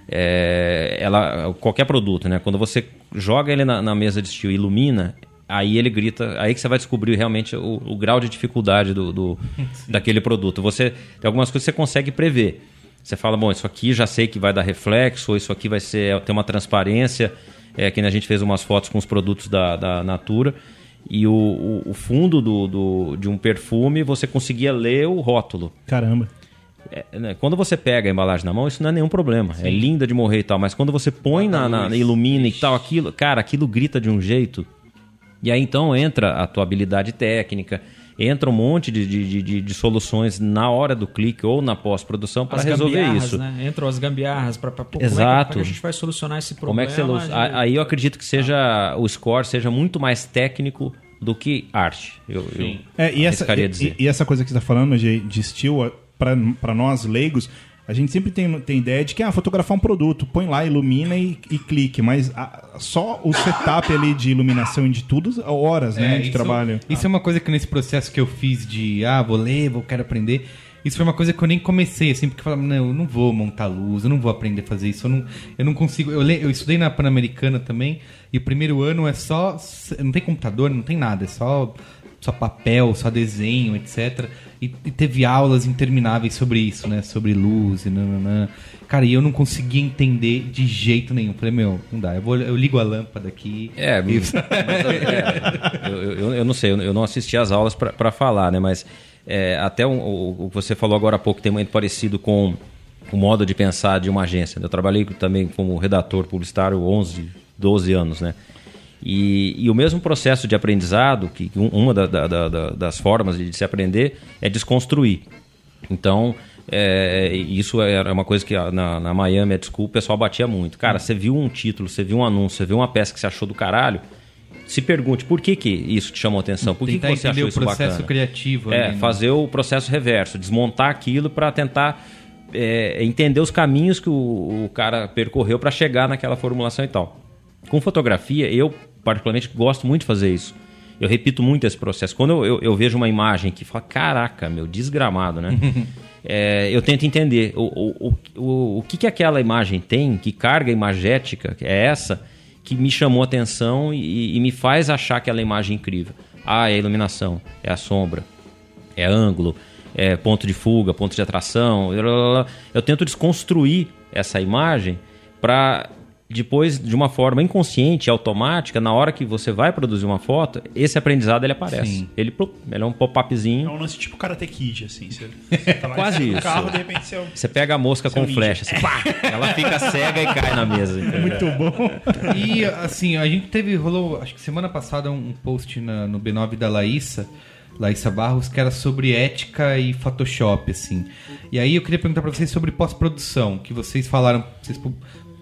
é, ela, qualquer produto, né? Quando você joga ele na, na mesa de estilo e ilumina, aí ele grita, aí que você vai descobrir realmente o, o grau de dificuldade do, do daquele produto. Você tem algumas coisas que você consegue prever. Você fala, bom, isso aqui já sei que vai dar reflexo, ou isso aqui vai ser ter uma transparência. É, que a gente fez umas fotos com os produtos da, da Natura. E o, o, o fundo do, do, de um perfume, você conseguia ler o rótulo. Caramba. É, né, quando você pega a embalagem na mão, isso não é nenhum problema. É linda de morrer e tal. Mas quando você põe na, na ilumina e tal, aquilo, cara, aquilo grita de um jeito. E aí então entra a tua habilidade técnica, entra um monte de, de, de, de soluções na hora do clique ou na pós-produção para resolver isso. Né? Entram as gambiarras para é Exato. como é que a gente vai solucionar esse problema. Como é que você luz- de- Aí eu acredito que seja o score seja muito mais técnico do que arte. Eu, eu É, e, essa, arriscaria e, dizer. e essa coisa que você está falando de, de estilo, para nós leigos, a gente sempre tem, tem ideia de que ah, fotografar um produto, põe lá, ilumina e, e clique, mas a- só o setup ali de iluminação e de tudo, horas né, É, de isso- trabalho. Isso é uma coisa que nesse processo que eu fiz de, ah, vou ler, vou quero aprender. Isso foi uma coisa que eu nem comecei, assim, porque eu falava, não, eu não vou montar luz, eu não vou aprender a fazer isso, eu não, eu não consigo. Eu, le- eu estudei na Pan-Americana também, e o primeiro ano é só. Não tem computador, não tem nada, é só, só papel, só desenho, etc. E, e teve aulas intermináveis sobre isso, né? Sobre luz e nananã. Cara, e eu não conseguia entender de jeito nenhum. Falei, meu, não dá, eu, vou, eu ligo a lâmpada aqui. É, e- mas, é, eu, eu, eu não sei, eu, não assisti às aulas para falar, né? Mas é, até o, o, o que você falou agora há pouco tem muito parecido com o modo de pensar de uma agência. né? Eu trabalhei também como redator publicitário 11, 12 anos, né? E, e o mesmo processo de aprendizado, que um- uma da- da- da- da- das formas de se aprender é desconstruir. Então, é, isso era uma coisa que a- na, na Miami Ed School o pessoal batia muito. Cara, você viu um título, você viu um anúncio, você viu uma peça que você achou do caralho, se pergunte por que, que isso te chamou atenção, por que, que você achou o isso processo bacana. criativo. É, ali, né? fazer o processo reverso, desmontar aquilo para tentar é, entender os caminhos que o, o cara percorreu para chegar naquela formulação e tal. Com fotografia, eu particularmente gosto muito de fazer isso. Eu repito muito esse processo. Quando eu, eu- eu vejo uma imagem que fala, caraca, meu, desgramado, né? É, eu tento entender o, o, o, o, que, que aquela imagem tem, que carga imagética é essa, que me chamou a atenção e, e me faz achar aquela imagem incrível. Ah, é a iluminação, é a sombra, é ângulo, é ponto de fuga, ponto de atração. Eu tento desconstruir essa imagem para depois, de uma forma inconsciente, automática, na hora que você vai produzir uma foto, esse aprendizado ele aparece. Sim. Ele, ele é um É pop-upzinho. um lance tipo Karate Kid, assim. Você, você tá lá Quase no isso. carro, de repente você... é um- Você pega a mosca com ninja. flecha, assim, pá, ela fica cega e cai na mesa. entendeu? Muito bom. E assim, a gente teve, rolou, acho que semana passada, um post na- no B9 da Laísa, Laísa Barros, que era sobre ética e Photoshop, assim. E aí eu queria perguntar pra vocês sobre pós-produção, que vocês falaram, vocês,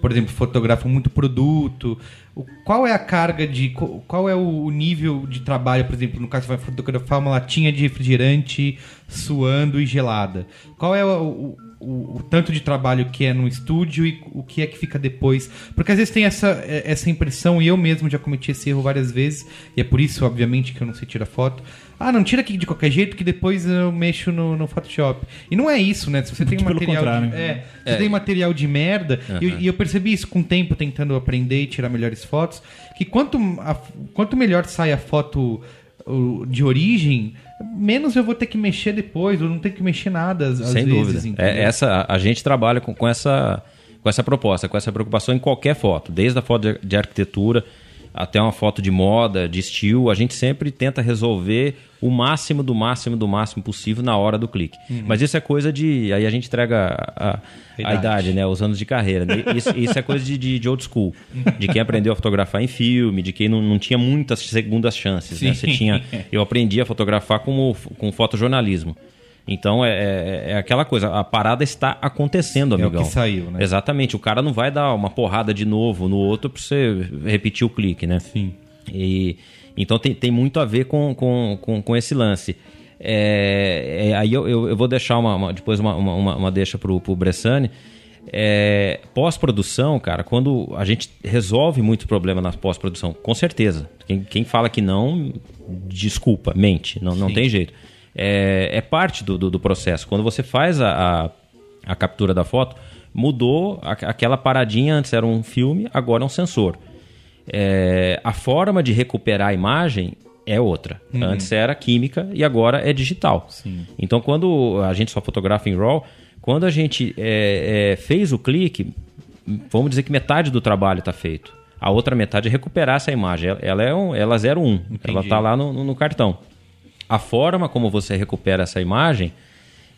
por exemplo, fotografam muito produto. O- Qual é a carga de. Qual é o nível de trabalho, por exemplo, no caso você vai fotografar uma latinha de refrigerante suando e gelada? Qual é o, o- o- o tanto de trabalho que é no estúdio e o que é que fica depois? Porque às vezes tem essa, é- essa impressão, e eu mesmo já cometi esse erro várias vezes, e é por isso, obviamente, que eu não sei tirar foto. Ah, não, tira aqui de qualquer jeito que depois eu mexo no, no Photoshop. E não é isso, né? Se você tem Muito pelo material. De, contrário. é, você tem material de merda, e, eu- e eu percebi isso com o tempo tentando aprender e tirar melhores fotos, que quanto, a- quanto melhor sai a foto o, de origem, menos eu vou ter que mexer depois, ou não ter que mexer nada às, às Sem vezes. dúvida. É, essa, a gente trabalha com, com essa, com essa proposta, com essa preocupação em qualquer foto, desde a foto de, de arquitetura até uma foto de moda, de estilo, a gente sempre tenta resolver o máximo do máximo do máximo possível na hora do clique. Mas isso é coisa de. Aí a gente entrega a, a- a Idade. né? Os anos de carreira. Isso, isso é coisa de, de, de old school. De quem aprendeu a fotografar em filme, de quem não, não tinha muitas segundas chances. Né? Você tinha, eu aprendi a fotografar como, com fotojornalismo. Então é, é, é aquela coisa, a parada está acontecendo, É o amigão. que saiu, né? Exatamente, o cara não vai dar uma porrada de novo no outro pra você repetir o clique, né? Sim. E, então tem, tem muito a ver com, com, com, com esse lance. É, é, aí eu, eu, eu vou deixar uma, uma- depois uma, uma, uma- uma deixa pro, pro Bressani. É, pós-produção, cara, quando a gente resolve muito problema na pós-produção, com certeza. Quem, quem fala que não, desculpa, mente, não, não tem jeito. É, é parte do, do, do processo. Quando você faz a, a, a captura da foto, mudou a- aquela paradinha, antes era um filme, agora é um sensor. É, a forma de recuperar a imagem é outra. Antes era química e agora é digital. Então, quando a gente só fotografa em RAW, quando a gente é, é, fez o clique, vamos dizer que metade do trabalho está feito. A outra metade é recuperar essa imagem. Ela, é um, ela é 01. Ela está lá no- no cartão. A forma como você recupera essa imagem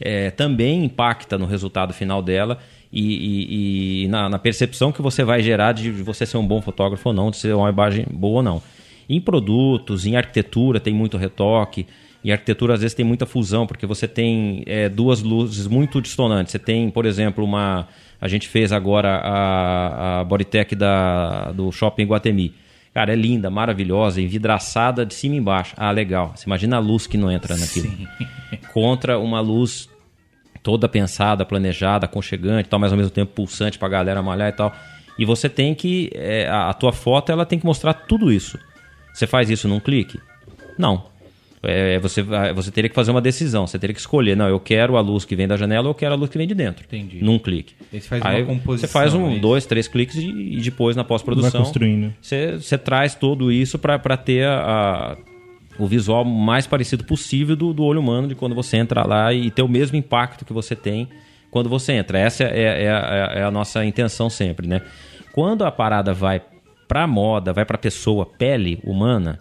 é, também impacta no resultado final dela e, e- e na, na percepção que você vai gerar de você ser um bom fotógrafo ou não, de ser uma imagem boa ou não. Em produtos, em arquitetura tem muito retoque. Em arquitetura, às vezes, tem muita fusão, porque você tem é, duas luzes muito dissonantes. Você tem, por exemplo, uma. A gente fez agora a, a Bodytech da, do Shopping Guatemi. Cara, é linda, maravilhosa, envidraçada de cima e embaixo. Ah, legal. Você imagina a luz que não entra naquilo. Contra uma luz toda pensada, planejada, aconchegante, tal, mas ao mesmo tempo pulsante pra galera malhar e tal. E você tem que é, a, a tua foto ela tem que mostrar tudo isso. Você faz isso num clique? Não. É, você, vai- você teria que fazer uma decisão. Você teria que escolher. Não, eu quero a luz que vem da janela ou eu quero a luz que vem de dentro. Entendi. Num clique. Aí você faz uma Aí composição, Você faz é um, isso? dois, três cliques e, e depois na pós-produção. Você, você traz tudo isso para ter a- a- o visual mais parecido possível do, do olho humano de quando você entra lá e ter o mesmo impacto que você tem quando você entra. Essa é, é a- é a nossa intenção sempre, né? Quando a parada vai pra moda, vai pra pessoa, pele humana,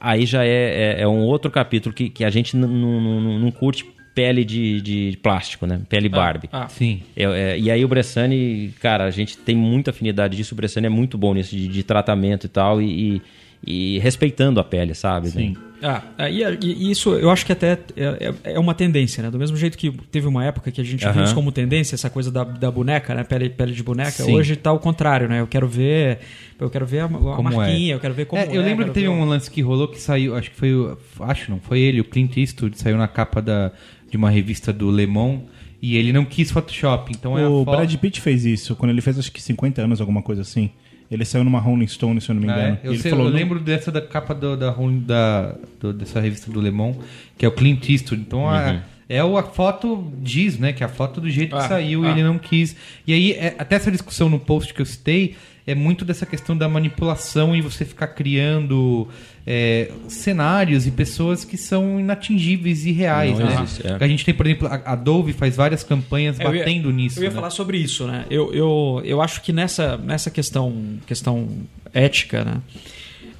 aí já é, é, é um outro capítulo que, que a gente não curte pele de, de plástico, né? Pele Barbie. ah. Sim. É, é, e aí o Bressani, cara, a gente tem muita afinidade disso. O Bressani é muito bom nisso de, de tratamento e tal, e, e- e respeitando a pele, sabe? Sim. Ah, e, e isso eu acho que até é, é- é uma tendência, né? Do mesmo jeito que teve uma época que a gente viu Aham. isso como tendência, essa coisa da, da boneca, né? Pele, pele de boneca. Sim. Hoje tá o contrário, né? Eu quero ver, eu quero ver a, a Como marquinha, é. eu quero ver como É, eu é, lembro que teve ver o- um lance que rolou que saiu, acho que foi o. Acho não, foi ele, o Clint Eastwood, saiu na capa da, de uma revista do Le Monde e ele não quis Photoshop. Então é a O Brad Pitt fez isso quando ele fez acho que 50 anos, alguma coisa assim. Ele saiu numa Rolling Stone, se eu não me Ah, engano. é? Eu, E ele sei- falou, eu "Não- lembro dessa da capa do- da, da, do- dessa revista do Le Monde, que é o Clint Eastwood. Então a- é o- a foto diz, né? Que é a foto do jeito que Ah, saiu e ah. ele não quis. E aí, é- até essa discussão no post que eu citei é muito dessa questão da manipulação e você ficar criando é, cenários e pessoas que são inatingíveis e reais, Não né? existe, é. A gente tem, por exemplo, a a Adobe faz várias campanhas É, eu ia- batendo nisso. Eu ia né? falar sobre isso, né? Eu, eu, eu acho que nessa, nessa questão, questão ética, né?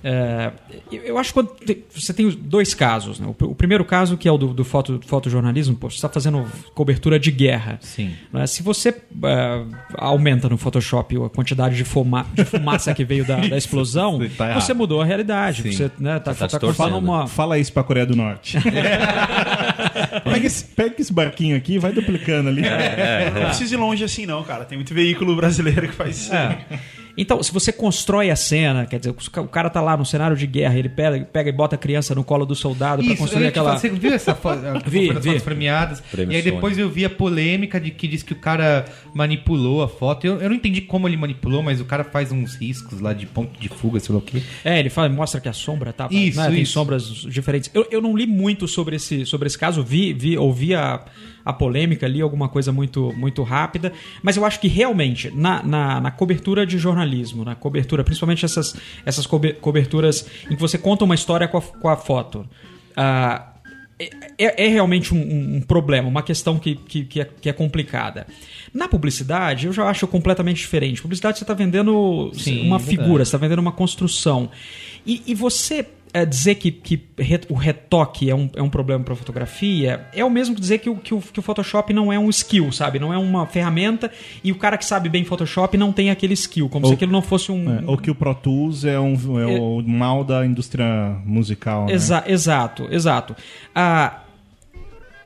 É, eu acho que você tem dois casos. Né? O, pr- o primeiro caso, que é o do, do foto, fotojornalismo, pô, você está fazendo cobertura de guerra. Sim. né? Se você é, aumenta no Photoshop a quantidade de, fuma, de fumaça que veio da, da explosão, tá você mudou a realidade. Sim. Você né, tá, Você tá tá colocando uma, Fala isso pra Coreia do Norte. pega, esse, pega esse barquinho aqui e vai duplicando ali. Não precisa ir longe assim, não, cara. Tem muito veículo brasileiro que faz isso. Então, se você constrói a cena, quer dizer, o cara tá lá no cenário de guerra, ele pega, pega e bota a criança no colo do soldado eu construir aquela. falar, Você viu essa foto? Vi, das vi. fotos premiadas? E Prêmio aí depois eu vi a polêmica de que diz que o cara manipulou a foto. Eu, eu não entendi como ele manipulou, mas o cara faz uns riscos lá de ponto de fuga, sei lá o quê. É, ele fala, mostra que a sombra tá. Isso, né, Tem isso. sombras diferentes. Eu, eu não li muito sobre esse, sobre esse caso, vi, vi, ouvi a, a polêmica, li alguma coisa muito, muito rápida, mas eu acho que realmente, na, na, na cobertura de jornalismo, na cobertura, principalmente essas, essas cobe- coberturas em que você conta uma história com a, com a foto. ah, é, é- é realmente um, um- um problema, uma questão que, que, que é, que é complicada. Na publicidade, eu já acho completamente diferente. Publicidade, você está vendendo Sim, uma verdade. figura, você está vendendo uma construção. E, e você é, dizer que, que re- o retoque é um, é um problema para fotografia é o mesmo que dizer que o, que, o, que o Photoshop não é um skill, sabe? Não é uma ferramenta e o cara que sabe bem Photoshop não tem aquele skill, como se Ou- aquilo não fosse um. É, ou que o Pro Tools é, um, é o mal da indústria musical. né? Exa- exato, exato. Ah,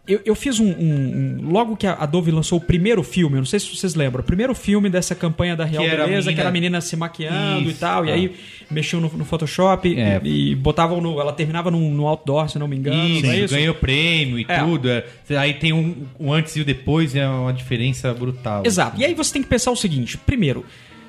eu, eu fiz um, um- um- Logo que a Adobe lançou o primeiro filme, eu não sei se vocês lembram, o primeiro filme dessa campanha da Real Que Beleza, que menina- era a menina se maquiando e Isso, tal, e ah. aí mexiam no, no Photoshop É. e, e botavam no. Ela terminava no, no outdoor, se não me engano. Isso, é isso? ganhou prêmio e É. tudo. é. Aí tem um, um antes e o depois, é uma diferença brutal. Exato. E aí você tem que pensar o seguinte: primeiro,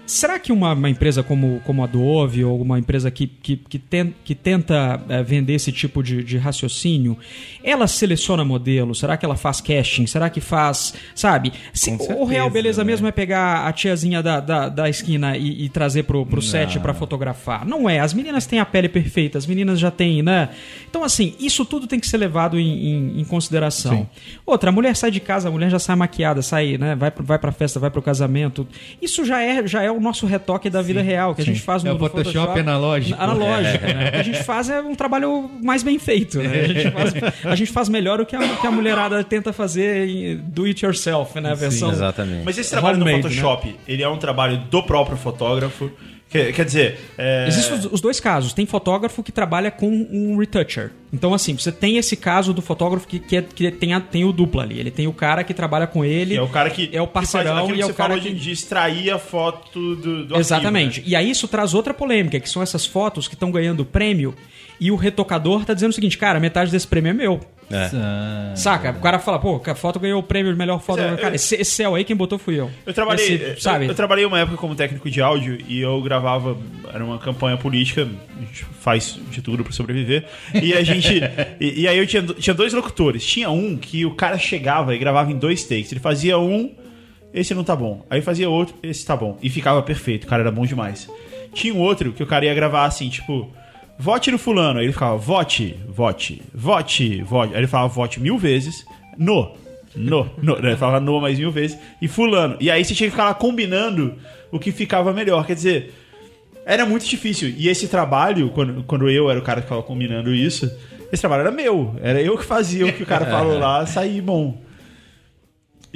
será que uma, uma empresa como, como a Dove ou uma empresa que, que, que, ten- que tenta eh, vender esse tipo de, de raciocínio, ela seleciona modelo? Será que ela faz casting? Será que faz. Sabe? Se- Com o certeza, real beleza né? mesmo é pegar a tiazinha da, da, da esquina e, e trazer pro, pro set pra fotografar. Não é. As meninas têm a pele perfeita, as meninas já têm, né? Então, assim, isso tudo tem que ser levado em, em- em consideração. Outra, a mulher sai de casa, a mulher já sai maquiada, sai, né? Vai, vai pra festa, vai pro casamento. Isso já é, já é o nosso retoque da vida real, que a gente faz no, É o no Photoshop analógico. Analógico, né? O que a gente faz é um trabalho mais bem feito, né? A gente faz, a gente faz melhor o que a, que a mulherada tenta fazer em do it yourself, né? A versão Exatamente. Mas esse trabalho Homemade, no Photoshop, ele é um trabalho do próprio fotógrafo. Quer, quer dizer, é, Existem os, os dois casos. Tem fotógrafo que trabalha com um retoucher. Então, assim, você tem esse caso do fotógrafo que, que, é- que tem, a- tem o dupla ali. Ele tem o cara que trabalha com ele. que é o cara que é o parceirão e é o cara que... de extrair a foto do, do Exatamente. arquivo, né? E aí isso traz outra polêmica, que são essas fotos que estão ganhando prêmio e o retocador tá dizendo o seguinte, cara, metade desse prêmio é meu. Ah, Saca? O cara fala, pô, a foto ganhou o prêmio de melhor foto. É, cara, eu- esse, esse céu aí quem botou fui eu. Eu trabalhei, Esse, eu- sabe? Eu, trabalhei uma época como técnico de áudio e eu gravava, era uma campanha política, a gente faz de tudo pra sobreviver. E a gente. e, e aí eu tinha, tinha dois locutores. Tinha um que o cara chegava e gravava em dois takes. Ele fazia um, esse não tá bom. Aí fazia outro, esse tá bom. E ficava perfeito, o cara era bom demais. Tinha um outro que o cara ia gravar assim, tipo. Vote no fulano. Aí ele ficava, vote, vote, vote, vote. Aí ele falava vote mil vezes. No. No, no. Ele falava no mais mil vezes. E fulano. E aí você tinha que ficar lá combinando o que ficava melhor. Quer dizer, era muito difícil. E esse trabalho, quando, quando eu era o cara que ficava combinando isso, esse trabalho era meu. Era eu que fazia o que o cara falou lá sair bom.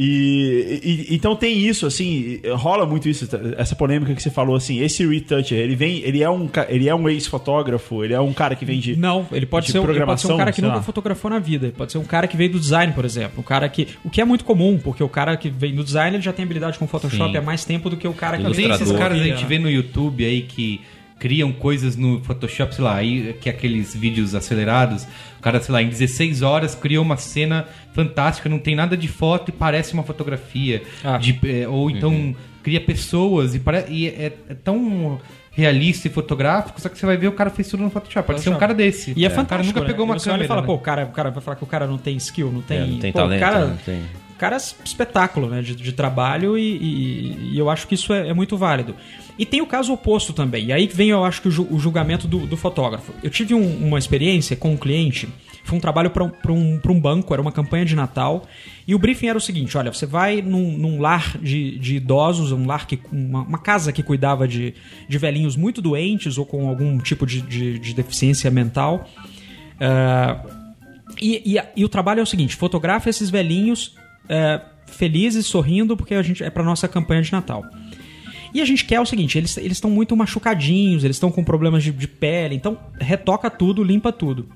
E, e- então tem isso, assim, rola muito isso, essa polêmica que você falou, assim, esse retoucher, ele vem, ele é um, ele é um ex-fotógrafo, ele é um cara que vem de... Não, ele pode, de ser, um- ele pode ser um cara que nunca lá. fotografou na vida. Ele pode ser um cara que veio do design, por exemplo. Um cara que. O que é muito comum, porque o cara que vem do design ele já tem habilidade com Photoshop Sim. há mais tempo do que o cara que Não tem esses caras que a gente vê no YouTube aí que criam coisas no Photoshop, sei lá, aí que é aqueles vídeos acelerados, o cara, sei lá, em 16 horas criou uma cena fantástica, não tem nada de foto e parece uma fotografia. Ah. De, é, ou então cria pessoas e, pare, e é, é tão realista e fotográfico, só que você vai ver o cara fez tudo no Photoshop. Pode ser um cara desse. E é, O cara fantástico. nunca né? pegou E uma você câmera. e fala, né? pô, o cara, o cara vai falar que o cara não tem skill, não tem. É, não tem pô, talento, O cara, não tem. cara é espetáculo, né? De, de trabalho e, e- e eu acho que isso é, é muito válido. E tem o caso oposto também. E aí vem, eu acho que o, ju- o julgamento do, do fotógrafo. Eu tive um- uma experiência com um cliente. Foi um trabalho para um, um, banco, era uma campanha de Natal. E o briefing era o seguinte: olha, você vai num, num lar de, de idosos, um lar que. Uma, uma casa que cuidava de, de velhinhos muito doentes ou com algum tipo de, de- de deficiência mental. Ah, e, e e o trabalho é o seguinte: fotografa esses velhinhos é, felizes, sorrindo, porque a gente é para nossa campanha de Natal. E a gente quer o seguinte: eles eles estão muito machucadinhos, eles estão com problemas de, de pele, então retoca tudo, limpa tudo.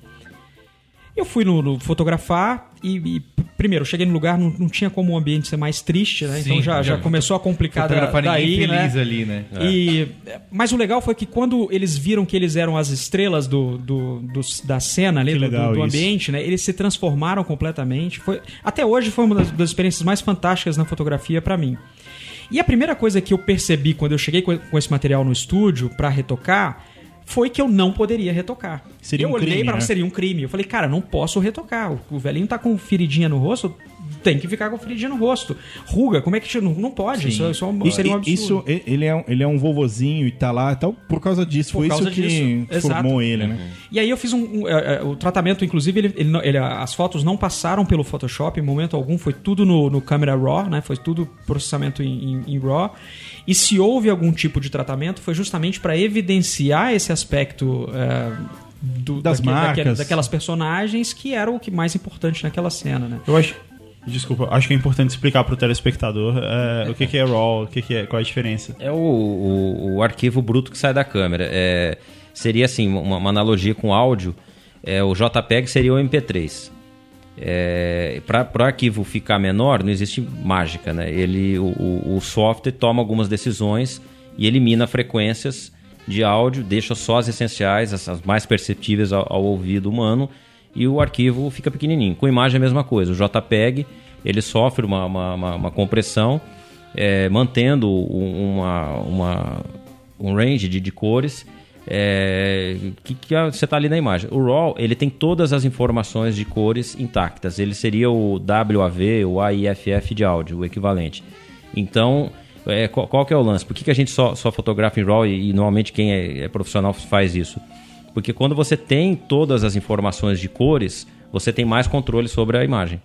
Eu fui no, no fotografar e, e, primeiro, cheguei no lugar, não, não tinha como o ambiente ser mais triste, né? Então Sim, já, já já começou a complicar da- daí, né? feliz ali, né? E, mas o legal foi que quando eles viram que eles eram as estrelas do, do- do- da cena ali, do, do- isso. ambiente, né? Eles se transformaram completamente. Foi, até hoje foi uma das, das experiências mais fantásticas na fotografia pra mim. E a primeira coisa que eu percebi quando eu cheguei com esse material no estúdio pra retocar foi que eu não poderia retocar. Seria eu um olhei crime, para né? seria um crime. Eu falei, cara, não posso retocar. O, o velhinho tá com feridinha no rosto, tem que ficar com feridinha no rosto. Ruga, como é que não, não pode? Isso, isso é um- E- seria um absurdo. Isso, ele é, um, ele é um vovozinho e tá lá e tal, por causa disso. Por Foi causa isso que disso, formou exato. ele, né? E aí eu fiz um. um, é, é, o tratamento, inclusive, ele, ele ele- as fotos não passaram pelo Photoshop em momento algum, foi tudo no, no câmera RAW, né? Foi tudo processamento em, em- em RAW. E se houve algum tipo de tratamento, foi justamente para evidenciar esse aspecto. é, do- Das daque- daque- marcas. daquelas personagens que era o que mais importante naquela cena, né? Eu acho. Desculpa, acho que é importante explicar pro telespectador é, o que, que é RAW, o que, que é, qual é a diferença. É o, o, o arquivo bruto que sai da câmera. É, seria assim, uma, uma analogia com áudio. É, o JPEG seria o MP3. É, para o arquivo ficar menor, não existe mágica, né? Ele, o, o- o software toma algumas decisões e elimina frequências de áudio, deixa só as essenciais, as, as mais perceptíveis ao, ao ouvido humano, e o arquivo fica pequenininho. Com imagem é a mesma coisa. O JPEG ele sofre uma, uma, uma- uma compressão, é, mantendo um- uma, uma, um range de, de cores é, que, que você está ali na imagem. O RAW ele tem todas as informações de cores intactas. Ele seria o WAV, o AIFF de áudio, o equivalente. Então, é, qual, qual que é o lance? Por que, que a gente só, só fotografa em RAW e, e normalmente quem é, é profissional faz isso? Porque quando você tem todas as informações de cores, você tem mais controle sobre a imagem.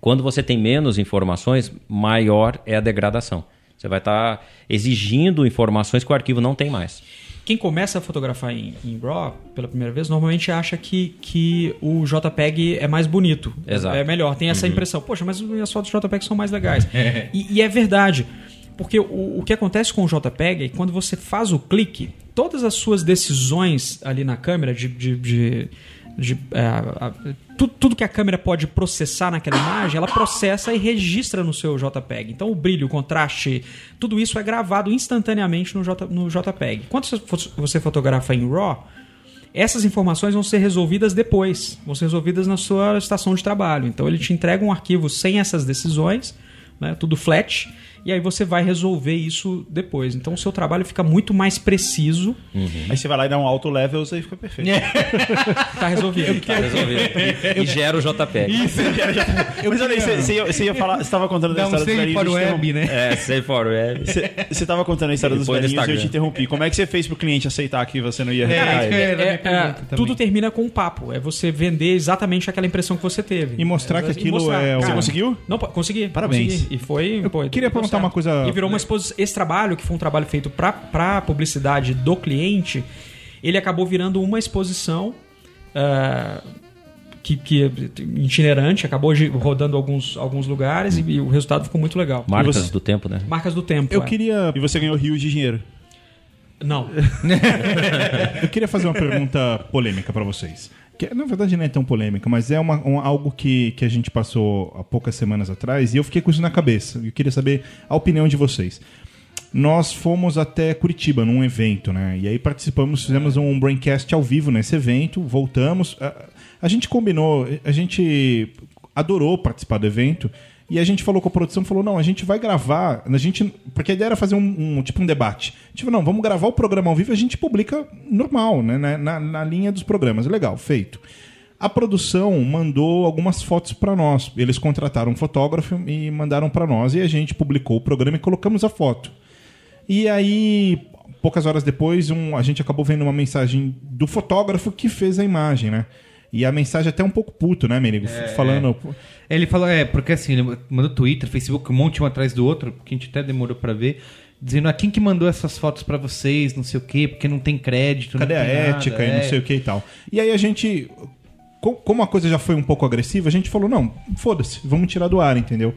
Quando você tem menos informações, maior é a degradação. Você vai estar exigindo informações que o arquivo não tem mais. Quem começa a fotografar em, em RAW pela primeira vez, normalmente acha que, que o JPEG é mais bonito. Exato. É melhor, tem essa impressão. Poxa, mas as fotos do JPEG são mais legais. E, e é verdade. Porque o, o que acontece com o JPEG é que quando você faz o clique, todas as suas decisões ali na câmera de. de, de- de, é, a- tu- tudo que a câmera pode processar naquela imagem, ela processa e registra no seu JPEG. Então o brilho, o contraste, tudo isso é gravado instantaneamente no, J, no JPEG. Quando você fotografa em RAW, essas informações vão ser resolvidas depois, vão ser resolvidas na sua estação de trabalho. Então ele te entrega um arquivo sem essas decisões, né, tudo flat, e aí você vai resolver isso depois. Então o seu trabalho fica muito mais preciso, Aí você vai lá e dá um alto levels aí fica perfeito. tá resolvido. Tá resolvido. E, e gera o JPEG. Mas olha aí, você, ia, você ia falar, você tava contando a um história dos save velhinhos. for eu web, né? É, save for web. Você você tava contando a história dos velhinhos e eu te interrompi. Como é que você fez pro cliente aceitar que você não ia reparar isso eu É, é, também. tudo termina com um papo. É você vender exatamente aquela impressão que você teve. E mostrar É, que e aquilo mostrar, é Você conseguiu? Não, consegui. Parabéns. consegui. E foi. Eu pô, queria perguntar certo. uma coisa- E virou uma exposição. Esse trabalho, que foi um trabalho feito para publicidade do cliente, ele acabou virando uma exposição. ah, que, que é itinerante, acabou rodando alguns, alguns lugares e, e o resultado ficou muito legal. Marcas você- do tempo, né? Marcas do tempo. Eu é. queria, E você ganhou rios de dinheiro. Não. eu queria fazer uma pergunta polêmica pra vocês. Que, na verdade não é tão polêmica, mas é uma, um- algo que, que a gente passou há poucas semanas atrás e eu fiquei com isso na cabeça. Eu queria saber a opinião de vocês. Nós fomos até Curitiba num evento, né? E aí participamos, fizemos um braincast ao vivo nesse evento, voltamos. A, a gente combinou, a gente adorou participar do evento. E a gente falou com a produção, falou, não, a gente vai gravar, a gente, porque a ideia era fazer um, um- tipo um debate. Tipo, não, vamos gravar o programa ao vivo a gente publica normal, né, na, na, na linha dos programas. Legal, feito. A produção mandou algumas fotos para nós. Eles contrataram um fotógrafo e mandaram para nós e a gente publicou o programa e colocamos a foto. E aí, poucas horas depois, um- a gente acabou vendo uma mensagem do fotógrafo que fez a imagem, né? E a mensagem até um pouco puto, né, Merigo? Falando. Ele falou, é, porque assim, ele mandou Twitter, Facebook, um monte um atrás do outro, que a gente até demorou pra ver, dizendo, ah, quem que mandou essas fotos pra vocês, não sei o quê, porque não tem crédito, Cadê não a tem nada, ética e é. não sei o que e tal. E aí a gente. co- Como a coisa já foi um pouco agressiva, a gente falou, não, foda-se, vamos tirar do ar, entendeu?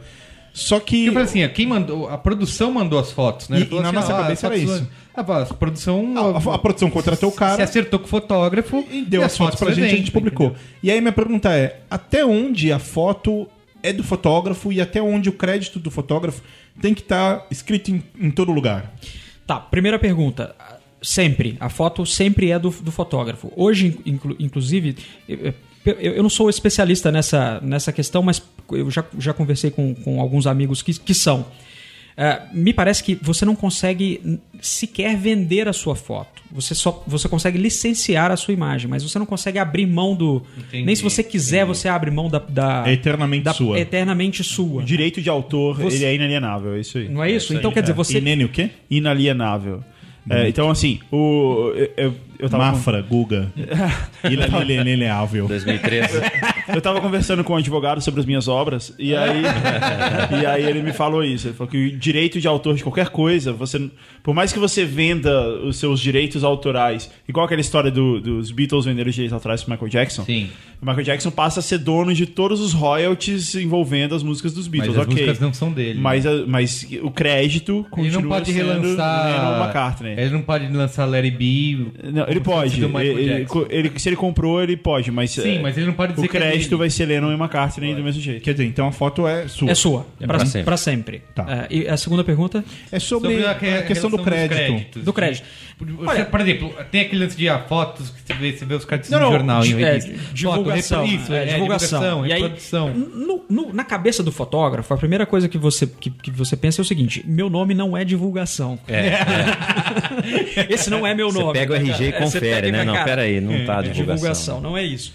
Só que. Eu falei assim, ó, quem mandou, a produção mandou as fotos, né? E- e na assim, nossa ó, cabeça as era fotos- isso. Ah, pô, a produção... a, a- a produção contratou o se cara acertou com o fotógrafo e deu as fotos pra gente e a gente evento, publicou. entendeu? E aí minha pergunta é: até onde a foto é do fotógrafo e até onde o crédito do fotógrafo tem que estar escrito em, em todo lugar? Tá, primeira pergunta. Sempre. A foto sempre é do, do fotógrafo. Hoje, inclu- inclusive, eu, não sou especialista nessa, nessa questão, mas eu já, já conversei com, com alguns amigos que, que são. É, me parece que você não consegue sequer vender a sua foto. Você só você consegue licenciar a sua imagem, mas você não consegue abrir mão do. Entendi, nem se você quiser, você abre mão da. da É eternamente da- sua. eternamente sua. O direito de autor, Você- ele é inalienável, é isso aí. Não é isso? então quer dizer, você. E Nene o quê? Inalienável. É, então, assim, o, eu, eu, tava Mafra, Guga. Inalienável. 2013. Eu tava conversando com um advogado sobre as minhas obras e aí, e aí ele me falou isso. Ele falou que o direito de autor de qualquer coisa, você, por mais que você venda os seus direitos autorais, igual aquela história do- dos Beatles venderam os direitos autorais pro Michael Jackson, Sim. o Michael Jackson passa a ser dono de todos os royalties envolvendo as músicas dos Mas Beatles, as ok. músicas não são dele. Mas, a- mas o crédito ele continua não pode sendo relançar... Lennon McCartney. Ele não pode lançar Larry B... Não, ele como se pode. Ele- ele- ele- se ele comprou, ele pode, mas Sim, é, mas ele não pode dizer o que é crédito vai ser Lennon e McCartney do mesmo jeito. Quer dizer, então a foto é sua. É sua, É pra, pra sempre. pra sempre. Tá. É, e a segunda pergunta? É sobre, Sobre a, questão do crédito. Do crédito. Você, Olha- por exemplo, tem aquele lance de ah, fotos que você vê, você vê os créditos Não, no não, jornal, em di- é, revista. divulgação. Foto, isso, é, é, divulgação. divulgação, E aí, reprodução. no- no- na cabeça do fotógrafo, a primeira coisa que você, que, que você pensa é o seguinte: meu nome não é divulgação. Esse não é meu Você nome. pega o RG e É, confere, pega e né? Não, cara, pera aí, não tá é divulgação. divulgação, não é isso.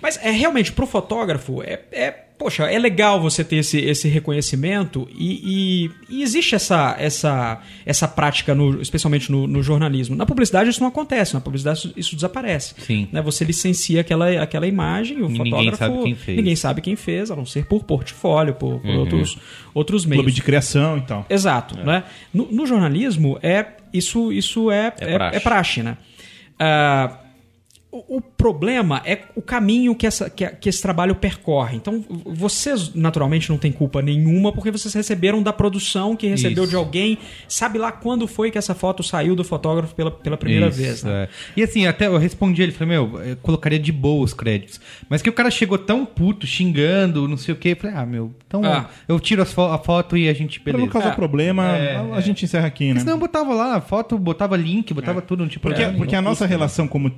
Mas é realmente pro fotógrafo é, é poxa, é legal você ter esse, esse reconhecimento e, e- e existe essa, essa, essa prática, no- especialmente no, no jornalismo. Na publicidade isso não acontece, na publicidade isso, isso desaparece. Sim. Né? Você licencia aquela, aquela imagem, o E ninguém fotógrafo sabe quem fez. ninguém sabe quem fez, a não ser por portfólio, por, por outros, outros meios. Clube de criação e tal. Exato. Né? No, no jornalismo, é, isso, isso é, É é, praxe. é praxe, né? Ah, o, o problema é o caminho que, essa, que, que esse trabalho percorre. Então, vocês, naturalmente, não têm culpa nenhuma porque vocês receberam da produção que recebeu Isso. de alguém. Sabe lá quando foi que essa foto saiu do fotógrafo pela, pela primeira Isso, vez. Né? é. E assim, até eu respondi ele, falei, meu, eu colocaria de boa os créditos. Mas que o cara chegou tão puto, xingando, não sei o quê, eu falei, ah, meu, então Ah. eu tiro fo- a foto e a gente, Pra beleza. não causar É. problema, É, a, a gente encerra aqui, né? Senão eu botava lá a foto, botava link, botava tudo, não tinha Porque, porque a nossa relação como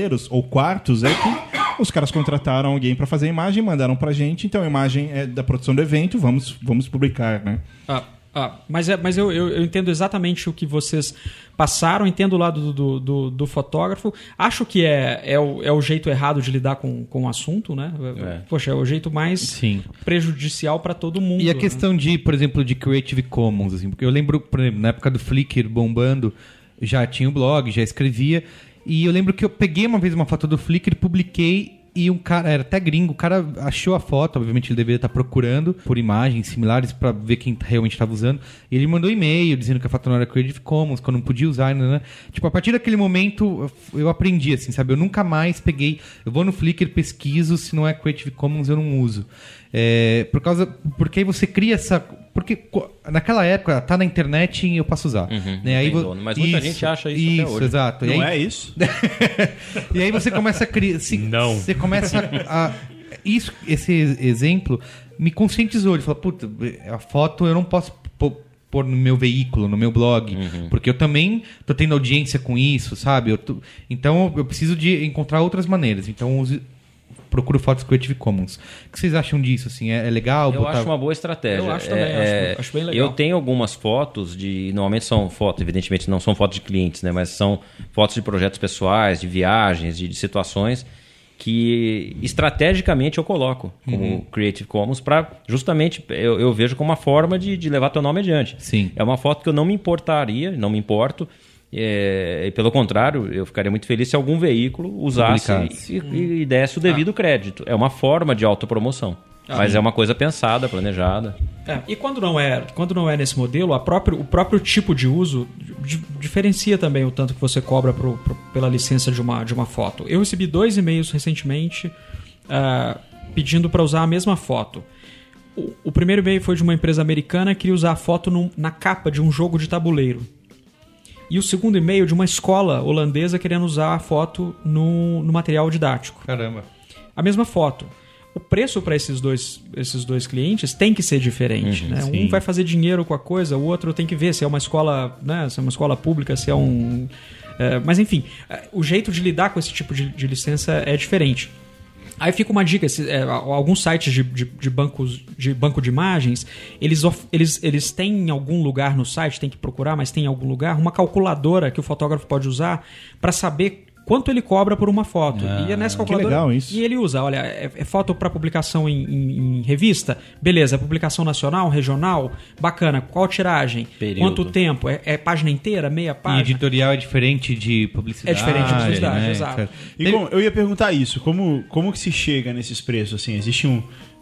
terceiros ou quartos é que os caras contrataram alguém pra fazer a imagem, mandaram pra gente, então a imagem é da produção do evento, vamos, vamos publicar, né? Ah, ah, mas é, mas eu, eu, eu entendo exatamente o que vocês passaram, entendo o lado do, do, do fotógrafo. Acho que é, é, o, é o jeito errado de lidar com, com o assunto, né? É. Poxa, é o jeito mais Sim. prejudicial para todo mundo. E a né? questão de, por exemplo, de Creative Commons, assim, porque eu lembro, por exemplo, na época do Flickr bombando, já tinha o blog, já escrevia, e eu lembro que eu peguei uma vez uma foto do Flickr, publiquei, e um cara, era até gringo, o cara achou a foto, obviamente ele deveria estar procurando por imagens similares pra ver quem realmente estava usando, e ele mandou e-mail dizendo que a foto não era Creative Commons, que eu não podia usar, né? né. Tipo, a partir daquele momento eu aprendi, assim, sabe? Eu nunca mais peguei, eu vou no Flickr, pesquiso, se não é Creative Commons eu não uso. É, por causa, porque aí você cria essa. Porque naquela época tá na internet e eu posso usar. Uhum, né? aí dono, mas muita gente acha isso até hoje. exato. Não aí, é isso? e aí você começa a criar. se- Não. Você começa a. Isso, esse exemplo me conscientizou. Ele falou: puta, a foto eu não posso pô- pôr no meu veículo, no meu blog, Uhum. porque eu também tô tendo audiência com isso, sabe? Eu tô- então eu preciso de encontrar outras maneiras. Então procuro fotos Creative Commons. O que vocês acham disso? Assim, é, é legal? Eu botar- acho uma boa estratégia. Eu acho também, É, acho- acho bem legal. Eu tenho algumas fotos de. Normalmente são fotos, evidentemente não são fotos de clientes, né? Mas são fotos de projetos pessoais, de viagens, de, de situações que estrategicamente eu coloco como Uhum. Creative Commons para justamente eu, eu vejo como uma forma de, de levar teu nome adiante. Sim. É uma foto que eu não me importaria, não me importo. É, e pelo contrário, eu ficaria muito feliz se algum veículo usasse Publicasse. e, e desse o devido crédito. É uma forma de autopromoção. Mas é uma coisa pensada, planejada. É, e quando não é, quando não é nesse modelo, a próprio, o próprio tipo de uso di- diferencia também o tanto que você cobra pro- pro- pela licença de uma, de uma foto. Eu recebi dois e-mails recentemente ah, pedindo para usar a mesma foto. O, o primeiro e-mail foi de uma empresa americana que queria usar a foto num- na capa de um jogo de tabuleiro. E o segundo e-mail de uma escola holandesa querendo usar a foto no, no material didático Caramba. a mesma foto. O preço para esses dois, esses dois clientes tem que ser diferente. né? Um vai fazer dinheiro com a coisa, o outro tem que ver se é uma escola, né? se é uma escola pública, se é um. é, mas enfim, é, o jeito de lidar com esse tipo de, de licença é diferente. Aí fica uma dica: se- é, alguns sites de, de, de bancos de banco de imagens, eles, of- eles, eles têm em algum lugar no site, tem que procurar, mas tem em algum lugar, uma calculadora que o fotógrafo pode usar para saber quanto ele cobra por uma foto. e é nessa calculadora. legal isso. E ele usa, olha, é, é foto para publicação em, em- em revista? Beleza, é publicação nacional, regional? Bacana. Qual tiragem? Período. Quanto tempo? É, é página inteira, meia E página? editorial é diferente de publicidade. É diferente de publicidade, né, exato. E como- eu ia perguntar isso, como, como que se chega nesses preços? Assim, existe um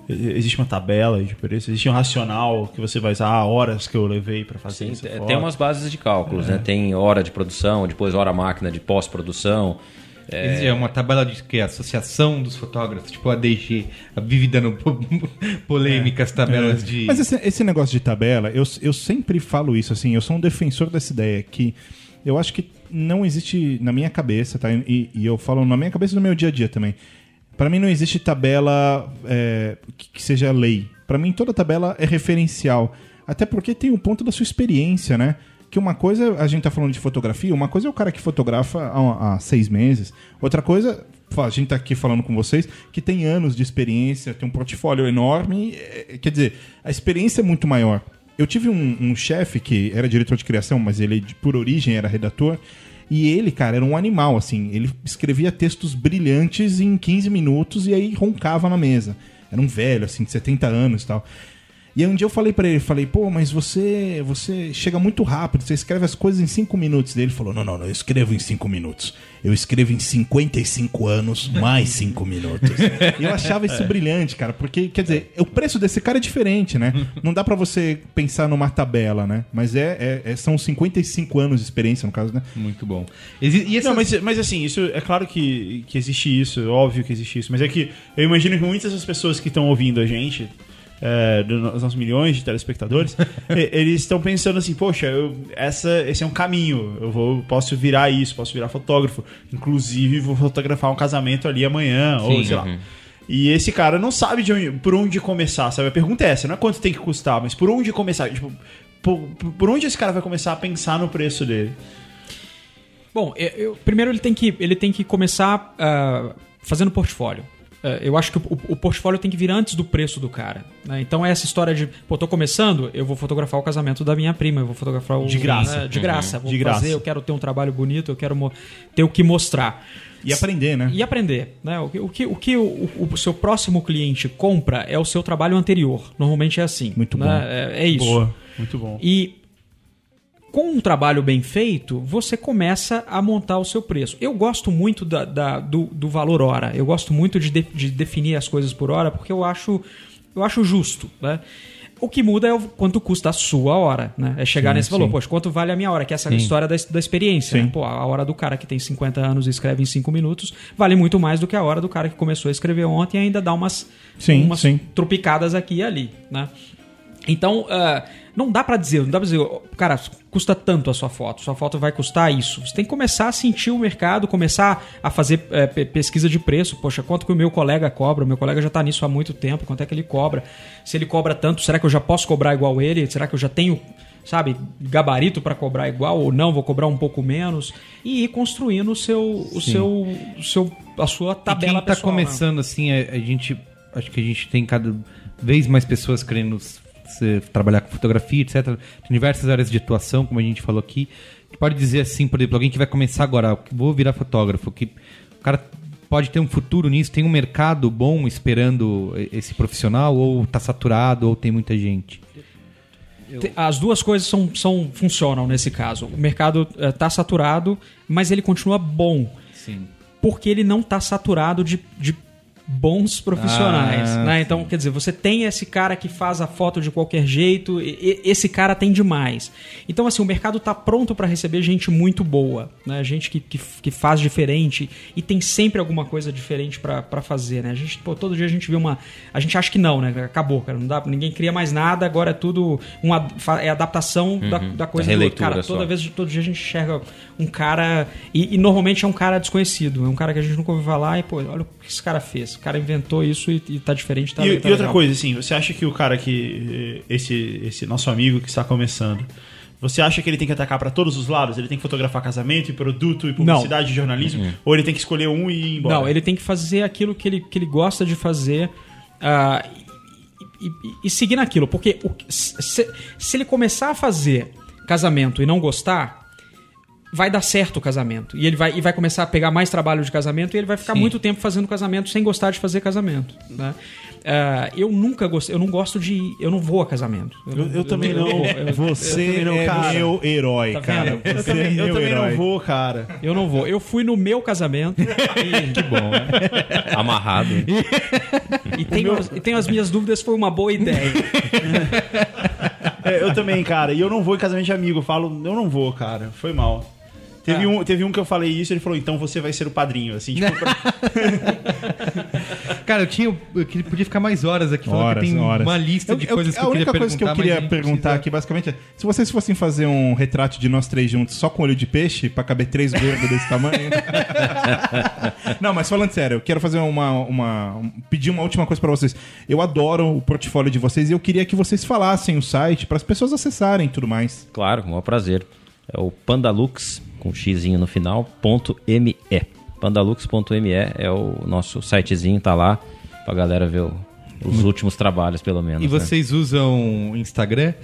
existe uma tabela de preço, existe um racional que você vai usar ah, horas que eu levei para fazer Sim, essa tem- foto? umas bases de cálculos, né? Tem hora de produção, depois hora máquina de pós-produção. Existe é uma tabela de que Associação dos Fotógrafos, tipo a ADG, a vive dando po- polêmicas, tabelas de. Mas esse, esse negócio de tabela, eu, eu sempre falo isso, assim, eu sou um defensor dessa ideia, que eu acho que não existe na minha cabeça, tá? E, e eu falo na minha cabeça e no meu dia a dia também. Pra mim não existe tabela é, que, seja lei. Pra mim toda tabela é referencial. Até porque tem o ponto da sua experiência, né? Que uma coisa, a gente tá falando de fotografia, uma coisa é o cara que fotografa há, há seis meses. Outra coisa, a gente tá aqui falando com vocês, que tem anos de experiência, tem um portfólio enorme. é, Quer dizer, a experiência é muito maior. Eu tive um, um chefe que era diretor de criação, mas ele, por origem, era redator. E ele, cara, era um animal, assim. Ele escrevia textos brilhantes em 15 minutos e aí roncava na mesa. Era um velho, assim, de 70 anos e tal. E aí um dia eu falei pra ele, falei, pô, mas você você chega muito rápido, você escreve as coisas em 5 minutos. Daí ele falou, não, não, não, eu escrevo em 5 minutos. Eu escrevo em 55 anos, mais 5 minutos. e eu achava isso brilhante, cara, porque, quer dizer, o preço desse cara é diferente, né? Não dá pra você pensar numa tabela, né? Mas é, é- é- são 55 anos de experiência, no caso, né? Muito bom. Exi- e essas- Não, mas, mas assim, isso é claro que, que existe isso, é óbvio que existe isso, mas é que eu imagino que muitas das pessoas que estão ouvindo a gente, é, dos nossos milhões de telespectadores, eles estão pensando assim, poxa, eu- essa, esse é um caminho, eu vou, posso virar isso, posso virar fotógrafo, inclusive vou fotografar um casamento ali amanhã, ou Sim, sei lá. E esse cara não sabe de onde- por onde começar, sabe? A pergunta é essa, não é quanto tem que custar, mas por onde começar? Tipo, por, por onde esse cara vai começar a pensar no preço dele? Bom, eu- eu- primeiro ele tem que, ele tem que começar ah, fazendo portfólio. Ah, eu acho que o, o portfólio tem que vir antes do preço do cara. né? Então é essa história de, pô, tô começando, eu vou fotografar o casamento da minha prima, eu vou fotografar o. De graça. né, de graça. Vou De graça. fazer, eu quero ter um trabalho bonito, eu quero ter o que mostrar. E aprender, né? E aprender. Né? O que, o, que, o, que o- o seu próximo cliente compra é o seu trabalho anterior. Normalmente é assim. Muito né? bom. É, é isso. Boa, muito bom. E com um trabalho bem feito, você começa a montar o seu preço. Eu gosto muito da- da- do, do valor hora. Eu gosto muito de, de- de definir as coisas por hora, porque eu acho, eu acho justo. Né? O que muda é o quanto custa a sua hora. Né? É chegar Sim, nesse valor. sim. Poxa, quanto vale a minha hora? Que é essa história da, da experiência. Sim. Né? Pô, a hora do cara que tem 50 anos e escreve em 5 minutos vale muito mais do que a hora do cara que começou a escrever ontem e ainda dá umas, Sim, umas sim. trupicadas aqui e ali. Né? Então, ah, não dá pra dizer, não dá pra dizer, "Oh, cara, custa tanto a sua foto, sua foto vai custar isso. Você tem que começar a sentir o mercado, começar a fazer pe- pesquisa de preço. Poxa, quanto que o meu colega cobra? O meu colega já tá nisso há muito tempo, quanto é que ele cobra? Se ele cobra tanto, será que eu já posso cobrar igual ele? Será que eu já tenho, sabe, gabarito pra cobrar igual ou não? Vou cobrar um pouco menos? E ir construindo o seu, o seu, o seu, a sua E tabela quem tá pessoal, né? começando assim, a, a gente. Acho que a gente tem cada vez mais pessoas querendo se- trabalhar com fotografia, etc. Tem diversas áreas de atuação, como a gente falou aqui. Que pode dizer assim, por exemplo, alguém que vai começar agora, "Ah, vou virar fotógrafo, que o cara pode ter um futuro nisso, tem um mercado bom esperando esse profissional, ou tá saturado, ou tem muita gente. Te- As duas coisas são, são, funcionam nesse caso. O mercado está saturado, mas ele continua bom. Sim. Porque ele não está saturado de, de bons profissionais. Ah, né? Então, quer dizer, você tem esse cara que faz a foto de qualquer jeito, e- esse cara tem demais. Então, assim, o mercado está pronto para receber gente muito boa, né? gente que, que, que faz diferente e tem sempre alguma coisa diferente para fazer. Né? A gente, pô, todo dia a gente vê uma. A gente acha que não, né? Acabou, cara. Não dá, ninguém cria mais nada, agora é tudo uma, é adaptação da, da coisa É do outro. Cara, só. toda vez, todo dia a gente enxerga um cara. E, e normalmente é um cara desconhecido. É um cara que a gente nunca ouviu falar e, pô, olha o que esse cara fez. O cara inventou isso e, e tá diferente. Tá, e, tá e outra coisa, assim, você acha que o cara que. eh, Esse, esse nosso amigo que está começando. Você acha que ele tem que atacar para todos os lados? Ele tem que fotografar casamento e produto e publicidade e jornalismo? Ou ele tem que escolher um e ir embora? Não, ele tem que fazer aquilo que ele, que ele gosta de fazer ah, e, e- e seguir naquilo. Porque o se, se ele começar a fazer casamento e não gostar, vai dar certo o casamento. E ele vai, e vai começar a pegar mais trabalho de casamento e ele vai ficar Sim. muito tempo fazendo casamento sem gostar de fazer casamento. Né? Ah, eu nunca gostei, eu não gosto de. Eu não vou a casamento. Eu- eu também não. vou, eu- Você também não, é cara. meu herói, Tá cara. Eu Você também, é eu meu também herói. não vou, cara. Eu não vou. Eu fui no meu casamento e, Que bom, né? Amarrado. e, tenho, as- e tenho as minhas dúvidas, foi uma boa ideia. É, eu também, cara. E eu não vou em casamento de amigo. Eu falo, eu não vou, cara. Foi mal. Teve, um, teve um que eu falei isso, ele falou, então você vai ser o padrinho, assim, tipo, pra- Cara, eu tinha. Eu queria- podia ficar mais horas aqui falando Horas, que tem horas. uma lista de Eu- eu- coisas que a eu queria única perguntar. coisa que eu queria a perguntar precisa- aqui, basicamente, é: se vocês fossem fazer um retrato de nós três juntos só com olho de peixe, pra caber três gordos desse tamanho. Não, mas falando sério, eu quero fazer uma. uma um- pedir uma última coisa pra vocês. Eu adoro o portfólio de vocês e eu queria que vocês falassem o site para as pessoas acessarem e tudo mais. Claro, com o maior prazer. É o Pandalux, com xizinho no final, ponto .me. Pandalux.me é o nosso sitezinho, tá lá pra galera ver o- os últimos trabalhos, pelo menos. E né? vocês usam Instagram?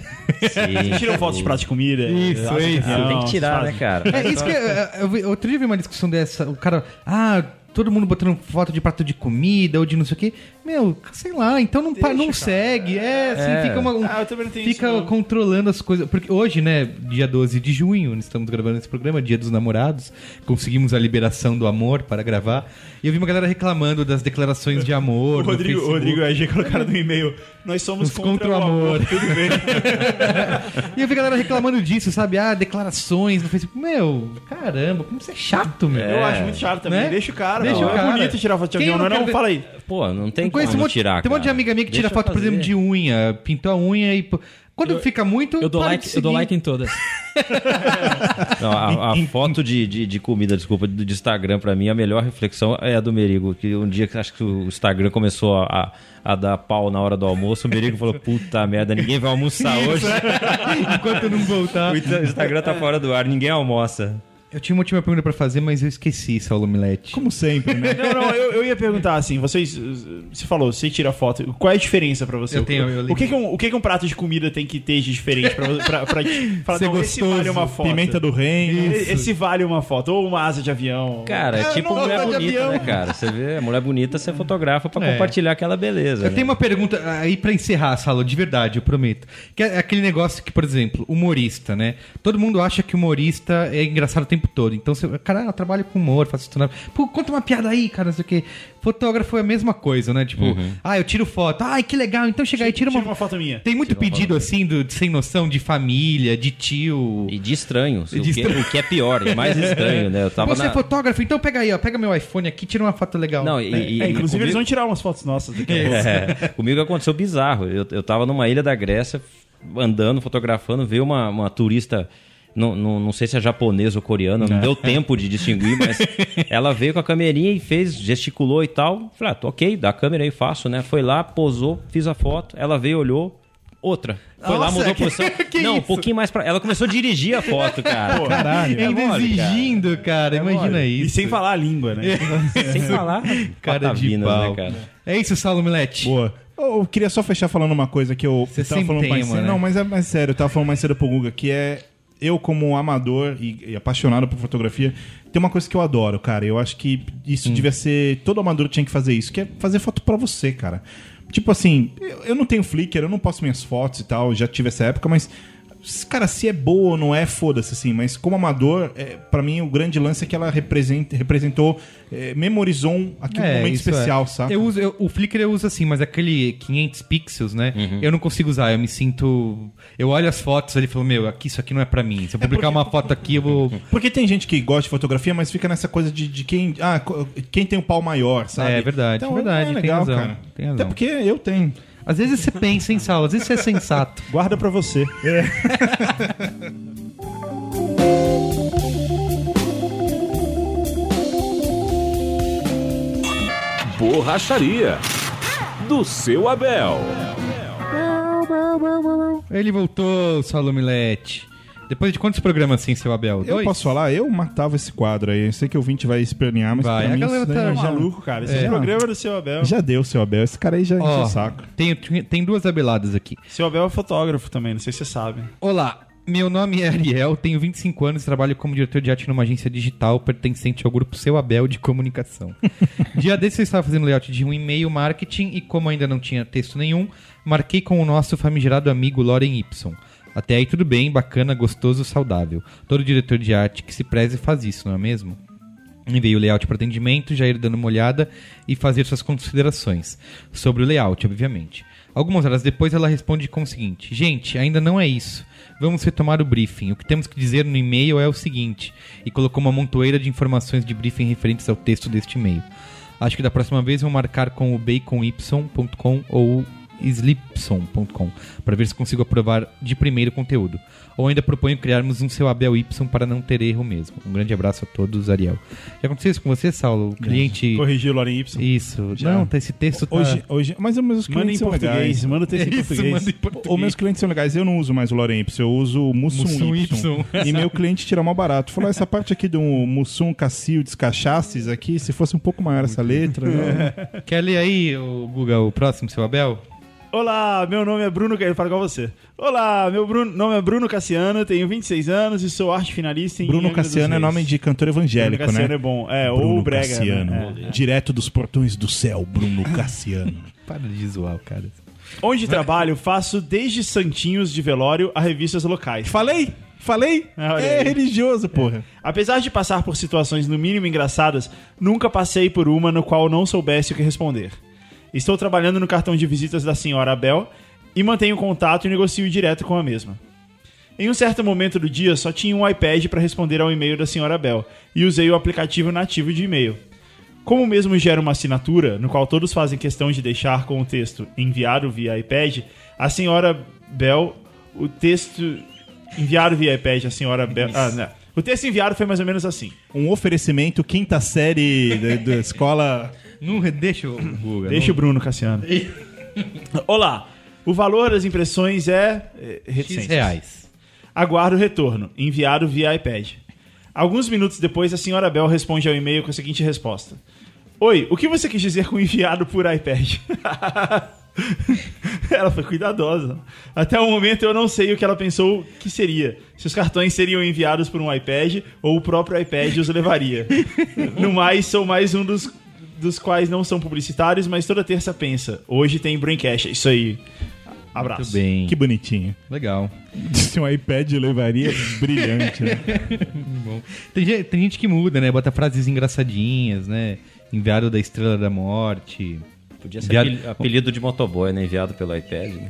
Sim. tiram fotos de prato de comida. Isso, de isso. avião, Tem que tirar, né, cara? É isso que eu, eu vi- outro dia eu vi uma discussão dessa. O cara, ah, todo mundo botando foto de prato de comida ou de não sei o quê. Meu, sei lá, então não, pa- não segue. É, assim, É. fica uma. um- Ah, eu também não tenho fica isso, não. controlando as coisas. Porque hoje, né, dia 12 de junho, estamos gravando esse programa, dia dos namorados. Conseguimos a liberação do amor para gravar. E eu vi uma galera reclamando das declarações de amor. O Rodrigo, o. Rodrigo e a G colocaram no e-mail. Nós somos Nos contra o amor. Tudo bem. E eu vi a galera reclamando disso, sabe? Ah, declarações no Facebook. Meu, caramba, como você é chato, meu. Eu acho muito chato também. Né? Deixa o cara. Deixa não. o cara. É bonito tirar foto de Quem avião, não, não é não? quer Fala aí. Pô, não tem como um monte, tirar, Tem um monte de cara. amiga minha que tira Deixa foto, por exemplo, de unha. Pintou a unha e. pô, Quando fica muito. Eu dou para like, eu dou seguir. like em todas. Não, a, a foto de, de, de comida, desculpa, do de Instagram, pra mim, a melhor reflexão é a do Merigo. Que um dia que acho que o Instagram começou a, a dar pau na hora do almoço, o Merigo falou: puta merda, ninguém vai almoçar hoje. Enquanto não voltar. O Instagram tá fora do ar, ninguém almoça. Eu tinha uma última pergunta pra fazer, mas eu esqueci, Saulo Milete. Como sempre, né? Não, não, eu, eu ia perguntar assim, vocês. Você falou, você tira foto. Qual é a diferença pra você? Eu tenho, eu o, que, que, um, o que, que um prato de comida tem que ter de diferente pra, pra, pra, falar, Ser não, esse gostoso, vale uma foto. Pimenta do reino. E- Esse vale uma foto. Ou uma asa de avião. Cara, é Eu tipo mulher bonita, né, cara? Você vê, mulher bonita, você fotografa pra É. compartilhar aquela beleza. Eu né? tenho uma pergunta aí pra encerrar, Saulo, de verdade, eu prometo. Que é aquele negócio que, por exemplo, humorista, né? Todo mundo acha que humorista é engraçado o tempo todo. Então, você, cara, eu trabalho com humor, faço stand-up. Pô, conta uma piada aí, cara, não sei o quê. Fotógrafo é a mesma coisa, né? Tipo, Uhum. ah, eu tiro foto. Ai, que legal. Então chega aí, tira uma, Tira uma foto minha. Tem muito pedido, assim, do, de sem noção, de família, de tio. E de estranhos, E o, de que, estranho. o que é pior, é mais estranho, né? Eu tava Você na... é fotógrafo? Então pega aí, ó. Pega meu iPhone aqui, tira uma foto legal. Não, e, e- É, e inclusive, eles comigo- vão tirar umas fotos nossas daqui a pouco. É, comigo aconteceu bizarro. Eu, eu tava numa ilha da Grécia, andando, fotografando, veio uma, uma turista, não, não, não sei se é japonesa ou coreana, não deu tempo de distinguir, mas ela veio com a câmerinha e fez, gesticulou e tal. Falei, ah, tô ok, dá a câmera aí, faço, né? Foi lá, posou, fiz a foto, ela veio, olhou. Outra. Foi lá, Nossa, mudou a posição. que não, um isso? pouquinho mais pra. Ela começou a dirigir a foto, cara. Caralho. Ainda é mole, cara. exigindo, cara. Imagina E isso. sem falar a língua, né? Sem falar. Cara de patavinas, pau. né, cara? É isso, Saulo Milete. Boa. Eu queria só fechar falando uma coisa que eu Você tava falando tem mais cedo. né? Não, mas é mais sério, eu tava falando mais cedo pro Guga, que é eu como amador e, e apaixonado por fotografia, tem uma coisa que eu adoro, cara. Eu acho que isso devia ser todo amador tinha que fazer isso, que é fazer foto pra você, cara. Tipo assim, eu, eu não tenho Flickr, eu não posto minhas fotos e tal, já tive essa época, mas Cara, se é boa ou não é, foda-se, assim. Mas como amador, é, para mim o grande lance é que ela representa, representou, é, memorizou um, aquele momento isso especial, é. saca? Eu uso, eu- o Flickr eu uso assim, mas aquele 500 pixels, né? Eu não consigo usar, eu me sinto... Eu olho as fotos ali e falo, meu, aqui, isso aqui não é pra mim. Se eu publicar uma foto aqui, eu vou... Porque tem gente que gosta de fotografia, mas fica nessa coisa de, de quem, ah, quem tem o pau maior, sabe? É verdade, então, verdade, é tem legal, razão, cara. tem razão. Até porque eu tenho. Às vezes você pensa em sala, às vezes você é sensato. Guarda pra você. Borracharia do seu Abel. Ele voltou, Saulo Milete. Depois de quantos programas assim, seu Abel? Eu Dois? posso falar, eu matava esse quadro aí. Eu sei que o ouvinte vai espernear, mas Vai, pra a mim galera isso daí tá é Maluco, cara. Esse É. programa do seu Abel. já deu, seu Abel. Esse cara aí já encheu o saco. tem, tem duas abeladas aqui. Seu Abel é fotógrafo também, não sei se você sabe. Olá, meu nome é Ariel, tenho 25 anos e trabalho como diretor de arte numa agência digital pertencente ao grupo Seu Abel de Comunicação. Dia desse eu estava fazendo layout de um e-mail marketing e como ainda não tinha texto nenhum, marquei com o nosso famigerado amigo Loren Y. Até aí tudo bem, bacana, gostoso, saudável. Todo diretor de arte que se preze faz isso, não é mesmo? Enviei o layout para atendimento, já ir dando uma olhada e fazer suas considerações. Sobre o layout, obviamente. Algumas horas depois ela responde com o seguinte: Gente, ainda não é isso. Vamos retomar o briefing. O que temos que dizer no e-mail é o seguinte. E colocou uma montoeira de informações de briefing referentes ao texto deste e-mail. Acho que da próxima vez vou marcar com o bacony.com ou slipson.com para ver se consigo aprovar de primeiro conteúdo. Ou ainda proponho criarmos um seu Abel Y para não ter erro mesmo. Um grande abraço a todos, Ariel. Já aconteceu isso com você, Saulo? O cliente. Corrigir o Loren Y. Isso. Já. Não, tá- esse texto tá. Hoje, hoje, mas os meus Manda em clientes são português, legais. manda o texto em Isso, português. manda em português. Os meus clientes são legais. Eu não uso mais o Loren Y, eu uso o Mussum, Mussum y. Y. E meu cliente tira mal barato. Falou, essa parte aqui do Mussum Cacildes Cachaces aqui, se fosse um pouco maior essa letra... né? Quer ler aí, o Guga, o próximo, seu Abel? Olá, meu nome é Bruno. Ele fala igual você. Olá, meu Bruno- nome é Bruno Cassiano, tenho 26 anos e sou arte finalista em Bruno Angra dos Cassiano é nome de cantor evangélico, Bruno Cassiano né? é bom. É, Bruno ou Brega. Cassiano. né? É. Direto dos portões do céu, Bruno Cassiano. Para de zoar o cara. Onde trabalho, faço desde santinhos de velório a revistas locais. Falei? Falei? Ah, é aí. religioso, porra. Apesar de passar por situações no mínimo engraçadas, nunca passei por uma no qual não soubesse o que responder. Estou trabalhando no cartão de visitas da senhora Abel e mantenho contato e negocio direto com a mesma. Em um certo momento do dia, só tinha um iPad para responder ao e-mail da senhora Bell e usei o aplicativo nativo de e-mail. Como o mesmo gera uma assinatura, no qual todos fazem questão de deixar com o texto enviado via iPad, a senhora Bell, o texto enviado via iPad, a senhora Bell. Ah, não. O texto enviado foi mais ou menos assim. Um oferecimento quinta série da, da escola... Não, deixa o Guga. Deixa o Bruno Cassiano. Olá, o valor das impressões é. é X reticências. reais. Aguardo o retorno, enviado via iPad. Alguns minutos depois, a senhora Bell responde ao e-mail com a seguinte resposta: Oi, o que você quis dizer com enviado por iPad? ela foi cuidadosa. Até o momento eu não sei o que ela pensou que seria. Se os cartões seriam enviados por um iPad ou o próprio iPad os levaria. No mais, sou mais um dos, dos quais não são publicitários, mas toda terça pensa. Hoje tem Braincast. Isso aí. Abraço. Muito bem. Que bonitinho. Legal. Se um iPad levaria, brilhante, né? Bom. Tem, gente- tem gente que muda, né? Bota frases engraçadinhas, né? Enviado da Estrela da Morte. Podia ser Enviado- apel- apelido de motoboy, né? Enviado pelo iPad. né?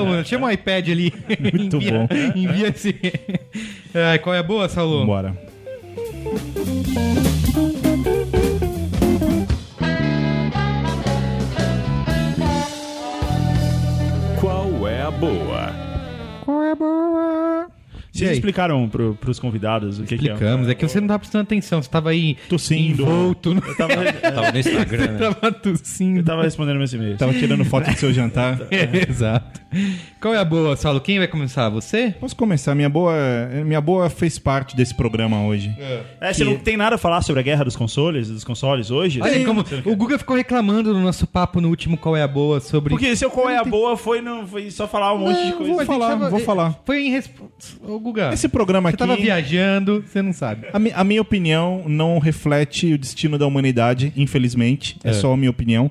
Ô, mano, chama o iPad ali. Muito envia, bom. Envia esse. Qual é a boa, Saulo? Bora. Qual é a boa? Vocês explicaram pro, pros convidados o que, que é? Explicamos. É que você não tava prestando atenção. Você tava aí Tossindo. envolto. No... Eu tava, Tava no Instagram, né? tava eu tossindo. tava respondendo meus e-mails. Tava tirando foto do seu jantar. Exato. Qual é a boa, Saulo? Quem vai começar? Você? Posso começar? Minha boa, minha boa fez parte desse programa hoje. É, você não tem nada a falar sobre a guerra dos consoles, dos consoles hoje? Olha como Você não o Guga ficou reclamando no nosso papo no último Qual é a Boa sobre. Porque seu qual é a boa foi, no, foi só falar um monte de Não, coisa. vou falar, vou falar. Foi em resposta. Ô, Guga. Esse programa Você aqui, tava viajando, você não sabe. a, mi- a minha opinião não reflete o destino da humanidade, infelizmente. É, só a minha opinião.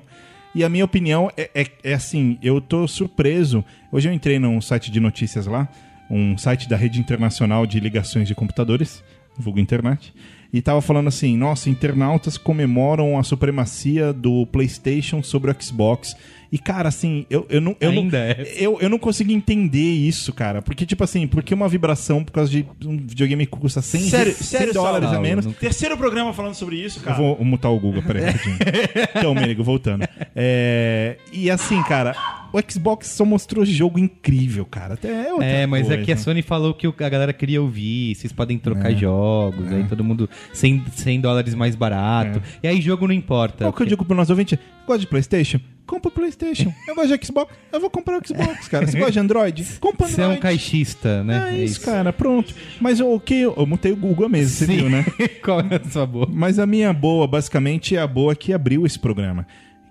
E a minha opinião é, é- é assim, eu tô surpreso. Hoje eu entrei num site de notícias lá, um site da rede internacional de ligações de computadores, vulgo internet, e tava falando assim, nossa, internautas comemoram a supremacia do PlayStation sobre o Xbox. E cara, assim, eu, eu não eu Ainda não, é. eu, eu não consigo entender isso, cara. Porque tipo assim, porque uma vibração por causa de um videogame que custa 100, Sério, 100 sério, dólares Saulo, a menos. não- Terceiro programa falando sobre isso, Eu cara. vou mutar o Google, peraí, rapidinho. Então, Merigo, voltando. É, e assim, cara, o Xbox só mostrou jogo incrível, cara. Até é, É, mas é coisa. que a Sony falou que o- a galera queria ouvir, vocês podem trocar jogos, aí todo mundo 100, 100 dólares mais barato. E aí jogo não importa. Qual que eu digo pro nosso ouvinte? Gosta de Playstation? Compra o Playstation. Eu gosto de Xbox? Eu vou comprar o Xbox, cara. Você gosta de Android? Compra Você Android. é um caixista, né? É isso, cara. Pronto. Mas o que... Eu mutei o Google mesmo, você Sim. viu, né? Qual é a sua boa? Mas a minha boa, basicamente, é a boa que abriu esse programa.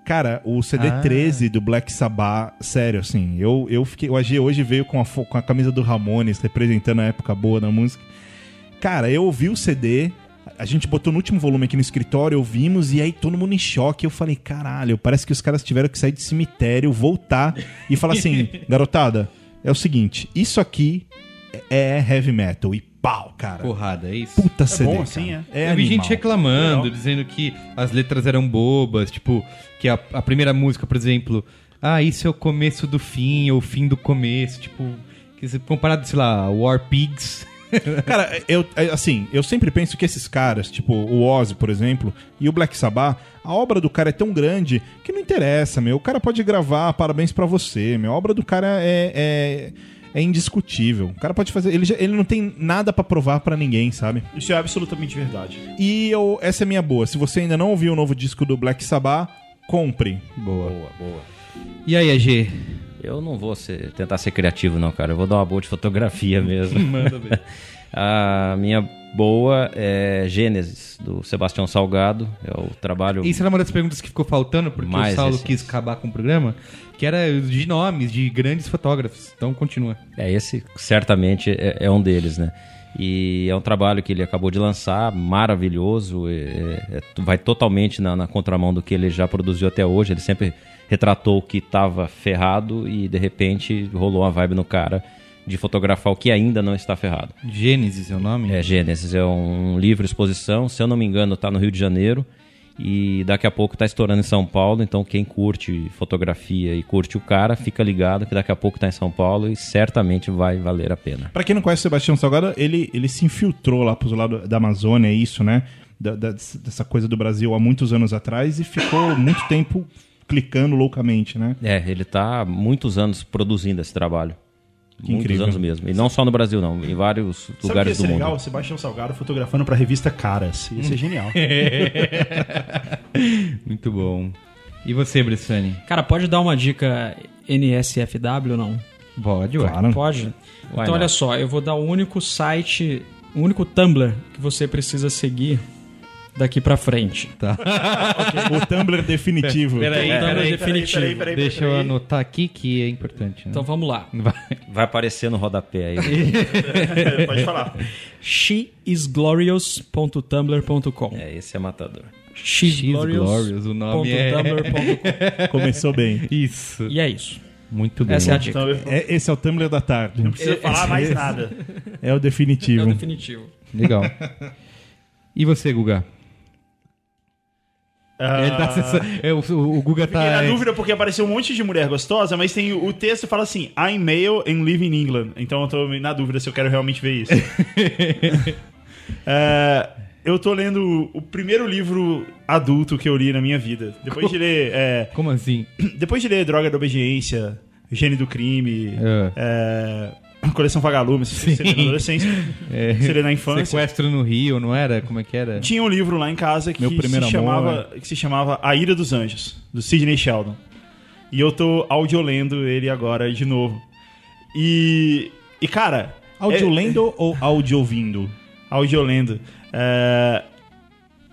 Cara, o CD13 do Black Sabbath, sério, assim, eu, eu fiquei. O AG hoje veio com a, com a camisa do Ramones, representando a época boa da música. Cara, eu ouvi o CD, a gente botou no último volume aqui no escritório, ouvimos, e aí todo mundo em choque. Eu falei, caralho, parece que os caras tiveram que sair de cemitério, voltar e falar assim: garotada, é o seguinte, isso aqui é heavy metal. E pau, cara. Porrada, é isso? Puta CD. bom assim, é? É eu vi animal. gente reclamando, Legal. dizendo que as letras eram bobas, tipo, que a, a primeira música, por exemplo, ah, isso é o começo do fim, ou o fim do começo, tipo, que se- comparado, sei lá, War Pigs. Cara, eu, é, assim, eu sempre penso que esses caras, tipo o Ozzy, por exemplo, e o Black Sabbath, a obra do cara é tão grande que não interessa, meu. O cara pode gravar parabéns pra você, meu. A obra do cara é, é, é indiscutível. O cara pode fazer. Ele, já- ele não tem nada pra provar pra ninguém, sabe? Isso é absolutamente verdade. E eu, essa é minha boa. Se você ainda não ouviu o novo disco do Black Sabbath, compre. Boa. Boa, boa. E aí, AG? Eu não vou ser- tentar ser criativo, não, cara. Eu vou dar uma boa de fotografia mesmo. Manda ver. A minha boa é Gênesis, do Sebastião Salgado. É o trabalho. Isso era uma das perguntas que ficou faltando, porque Mais o Saulo recente. quis acabar com o programa, que era de nomes de grandes fotógrafos. Então continua. É, esse certamente é, é um deles, né? E é um trabalho que ele acabou de lançar, maravilhoso, é- é- vai totalmente na, na contramão do que ele já produziu até hoje. Ele sempre retratou o que estava ferrado e de repente rolou uma vibe no cara de fotografar o que ainda não está ferrado. Gênesis é o nome? É, Gênesis é um livro exposição, se eu não me engano, está no Rio de Janeiro e daqui a pouco está estourando em São Paulo. Então, quem curte fotografia e curte o cara, fica ligado que daqui a pouco está em São Paulo e certamente vai valer a pena. Pra quem não conhece o Sebastião Salgado, ele, ele se infiltrou lá pros lados da Amazônia, é isso, né? Da- da- dessa coisa do Brasil há muitos anos atrás e ficou muito tempo clicando loucamente, né? É, ele está há muitos anos produzindo esse trabalho. Que muitos incrível. anos mesmo. E não só no Brasil, não. Em vários Sabe o que ia lugares do mundo. legal? O Sebastião Salgado fotografando pra revista Caras. Ia ser genial. Muito bom. E você, Bressani? Cara, pode dar uma dica NSFW ou não? Pode, ué. Claro. Pode? Why então, not? olha só, eu vou dar o único site, o único Tumblr que você precisa seguir daqui pra frente. O Tumblr definitivo. Peraí, Tumblr peraí, definitivo. peraí, peraí, Deixa eu anotar aqui que é importante. Né? Então vamos lá. Vai. Vai aparecer no rodapé aí. Pode falar. sheisglorious.tumblr.com é, esse é matador. Glorious, o nome é- sheisglorious.tumblr.com Começou bem. Isso. E é isso. Muito bem. Essa é a dica. Não É- esse é o Tumblr da tarde. precisa falar mais nada. É o É o definitivo. definitivo. Legal. E você, Guga? Ah, Ele tá acessa- é, o, o Guga Fiquei tá. na dúvida porque apareceu um monte de mulher gostosa, mas tem o texto que fala assim: I'm male and live in England. Então eu tô na dúvida se eu quero realmente ver isso. É, eu tô lendo o primeiro livro adulto que eu li na minha vida. Depois de ler. é, Como assim? depois de ler Droga da Obediência, Gênio do Crime, É. é, Coleção Vagalume, se você lê na adolescência, É, se lê na infância. Sequestro no Rio, não era? Como é que era? Tinha um livro lá em casa que, Meu primeiro se, amor. chamava, que se chamava A Ira dos Anjos, do Sidney Sheldon. E eu tô audiolendo ele agora de novo. E. E, cara. Audiolendo ou audiouvindo? Audiolendo. É,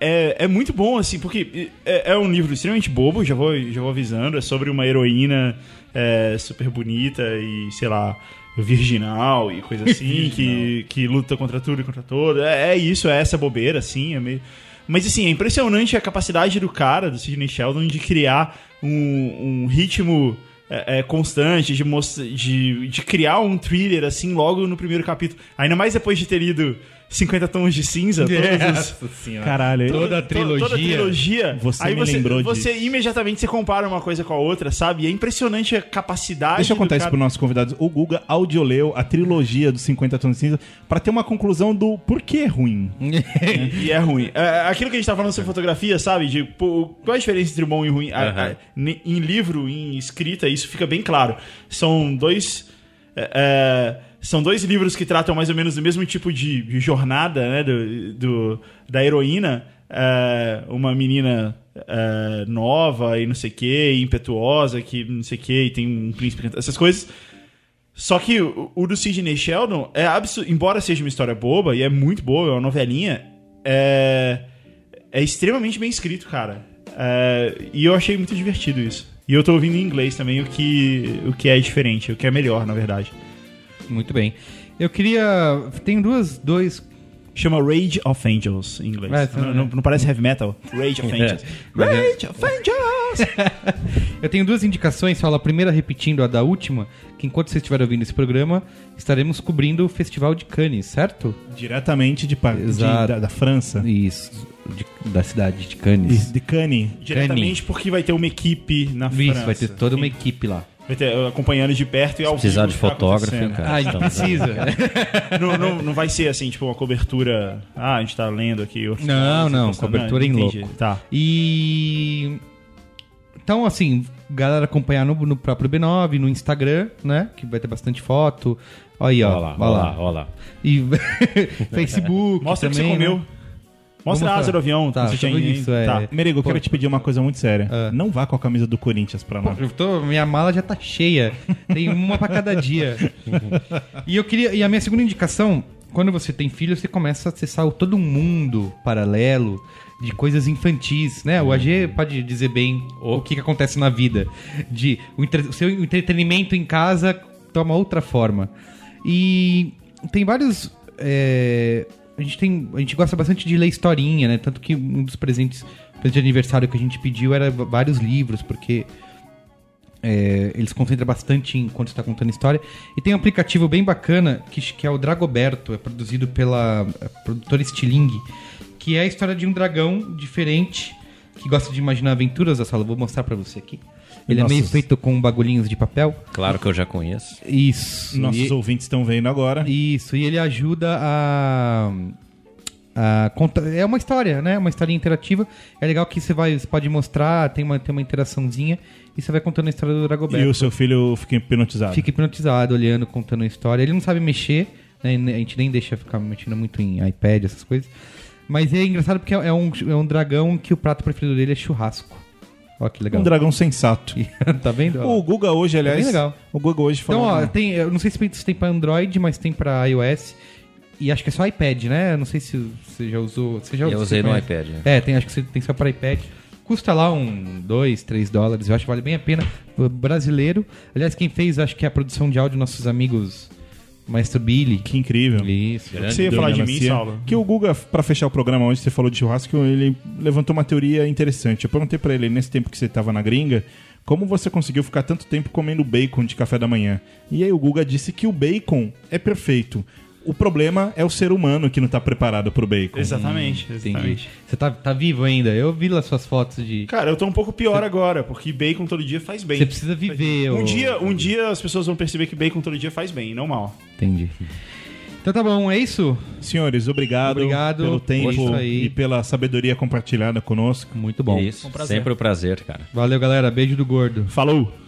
é, é muito bom, assim, porque é, é um livro extremamente bobo, já vou, já vou avisando. É sobre uma heroína é, super bonita e, sei lá, virginal e coisa assim, que, que luta contra tudo e contra todo. É, é isso, é essa bobeira, assim. É meio... Mas, assim, é impressionante a capacidade do cara, do Sidney Sheldon, de criar um, um ritmo é, é, constante, de, de, de criar um thriller, assim, logo no primeiro capítulo. Ainda mais depois de ter lido 50 Tons de Cinza, todos os, senhora. Caralho, Toda a trilogia. Toda a trilogia. Você aí me você, lembrou você disso. imediatamente se compara uma coisa com a outra, sabe? E é impressionante a capacidade. Deixa eu contar isso cara. para nossos convidados. O Guga audioleu a trilogia dos 50 Tons de Cinza pra ter uma conclusão do porquê é ruim. E é ruim. É, aquilo que a gente tá falando sobre fotografia, sabe? De pô, qual a diferença entre bom e ruim? A- Aham. a- ne- em livro, em escrita, isso fica bem claro. São dois. é, é, são dois livros que tratam mais ou menos do mesmo tipo de, de jornada, né? Do, do- da heroína. É, uma menina é, nova e não sei o que, impetuosa, que não sei o que, e tem um príncipe essas coisas. Só que o, o do Sidney Sheldon, é absurdo, embora seja uma história boba, e é muito boa, é uma novelinha, é, é extremamente bem escrito, cara. É, e eu achei muito divertido isso. E eu tô ouvindo em inglês também, o que, o que é diferente, o que é melhor, na verdade. Muito bem. Eu queria. Tem duas, dois Chama Rage of Angels em inglês. É, não, não- não parece heavy metal? Rage of Angels. Mas é- Rage of Angels! Eu tenho duas indicações, só a primeira repetindo a da última, que enquanto vocês estiverem ouvindo esse programa, estaremos cobrindo o Festival de Cannes, certo? Diretamente de, de- da, da França. Isso, de- da cidade de Cannes. De, de Cannes. Diretamente porque vai ter uma equipe na França. Isso, vai ter toda uma equipe lá. Vai ter uh, acompanhando de perto e ao Precisar vivo de tá fotógrafo, cara? Ah, a gente Estamos- precisa. Não, não, não vai ser assim, tipo, uma cobertura. Ah, a gente tá lendo aqui. Não, caras, não, cobertura em entendi. louco. Tá. E. Então, assim, galera acompanhar no, no próprio B9, no Instagram, né? Que vai ter bastante foto. Olha aí, ó. Olha lá, olha lá, olha lá. E Facebook. Mostra o que você também, comeu. né? Mostra a asa do avião. Tá, você aí. isso, é. Tá. Merigo, eu Pô. quero te pedir uma coisa muito séria. Ah. Não vá com a camisa do Corinthians pra lá. Eu tô- minha mala já tá cheia. Tem uma pra cada dia. E eu queria. E a minha segunda indicação, quando você tem filho, você começa a acessar todo um mundo paralelo de coisas infantis, né? O AG pode dizer bem o que, que acontece na vida. De o, entre- o seu entretenimento em casa toma outra forma. E tem vários. é, a gente tem. A gente gosta bastante de ler historinha, né? Tanto que um dos presentes presente de aniversário que a gente pediu era vários livros, porque é, eles concentram bastante enquanto está contando história. E tem um aplicativo bem bacana que, que é o Dragoberto, é produzido pela é, produtora Stiling, que é a história de um dragão diferente que gosta de imaginar aventuras da sala. Vou mostrar pra você aqui. Ele Nossa. é meio feito com bagulhinhos de papel. Claro que eu já conheço. Isso. Nossos E- ouvintes estão vendo agora. isso, e ele ajuda a. a conta, é uma história, né? Uma história interativa. É legal que você vai, você pode mostrar, tem uma, tem uma interaçãozinha e você vai contando a história do Dragoberto. E o seu filho fica hipnotizado. Fica hipnotizado, olhando, contando a história. Ele não sabe mexer, né? A gente nem deixa ficar mexendo muito em iPad, essas coisas. Mas é engraçado porque é um, é um dragão que o prato preferido dele é churrasco. Ó, que legal. Um dragão sensato. tá vendo? Ó. O Guga hoje, aliás. bem legal. O Guga hoje Então, falou. ó, tem, eu não sei se tem pra Android, mas tem pra iOS. E acho que é só iPad, né? Eu não sei se você já usou. Você já Eu usei no conhece? iPad. É, tem, acho que você tem só para iPad. Custa lá um 2, 3 dólares. Eu acho que vale bem a pena. O Brasileiro. Aliás, quem fez, acho que é a produção de áudio, nossos amigos Maestro Billy. Que incrível. Isso. Você ia falar de mim. Saulo? Que o Guga, pra fechar o programa hoje, você falou de churrasco, ele levantou uma teoria interessante. Eu perguntei pra ele, nesse tempo que você tava na gringa, como você conseguiu ficar tanto tempo comendo bacon de café da manhã? E aí o Guga disse que o bacon é perfeito. O problema é o ser humano que não tá preparado pro bacon. Exatamente, Entendi. exatamente. Você tá, tá vivo ainda? Eu vi lá suas fotos de. Cara, eu tô um pouco pior agora, porque bacon todo dia faz bem. Você precisa viver. Um ô- dia, um dia as pessoas vão perceber que bacon todo dia faz bem, não mal. Entendi. Então tá bom, é isso? Senhores, obrigado, Obrigado. pelo tempo e pela sabedoria compartilhada conosco. Muito bom. Isso. prazer. Sempre um prazer, cara. Valeu, galera. Beijo do gordo. Falou!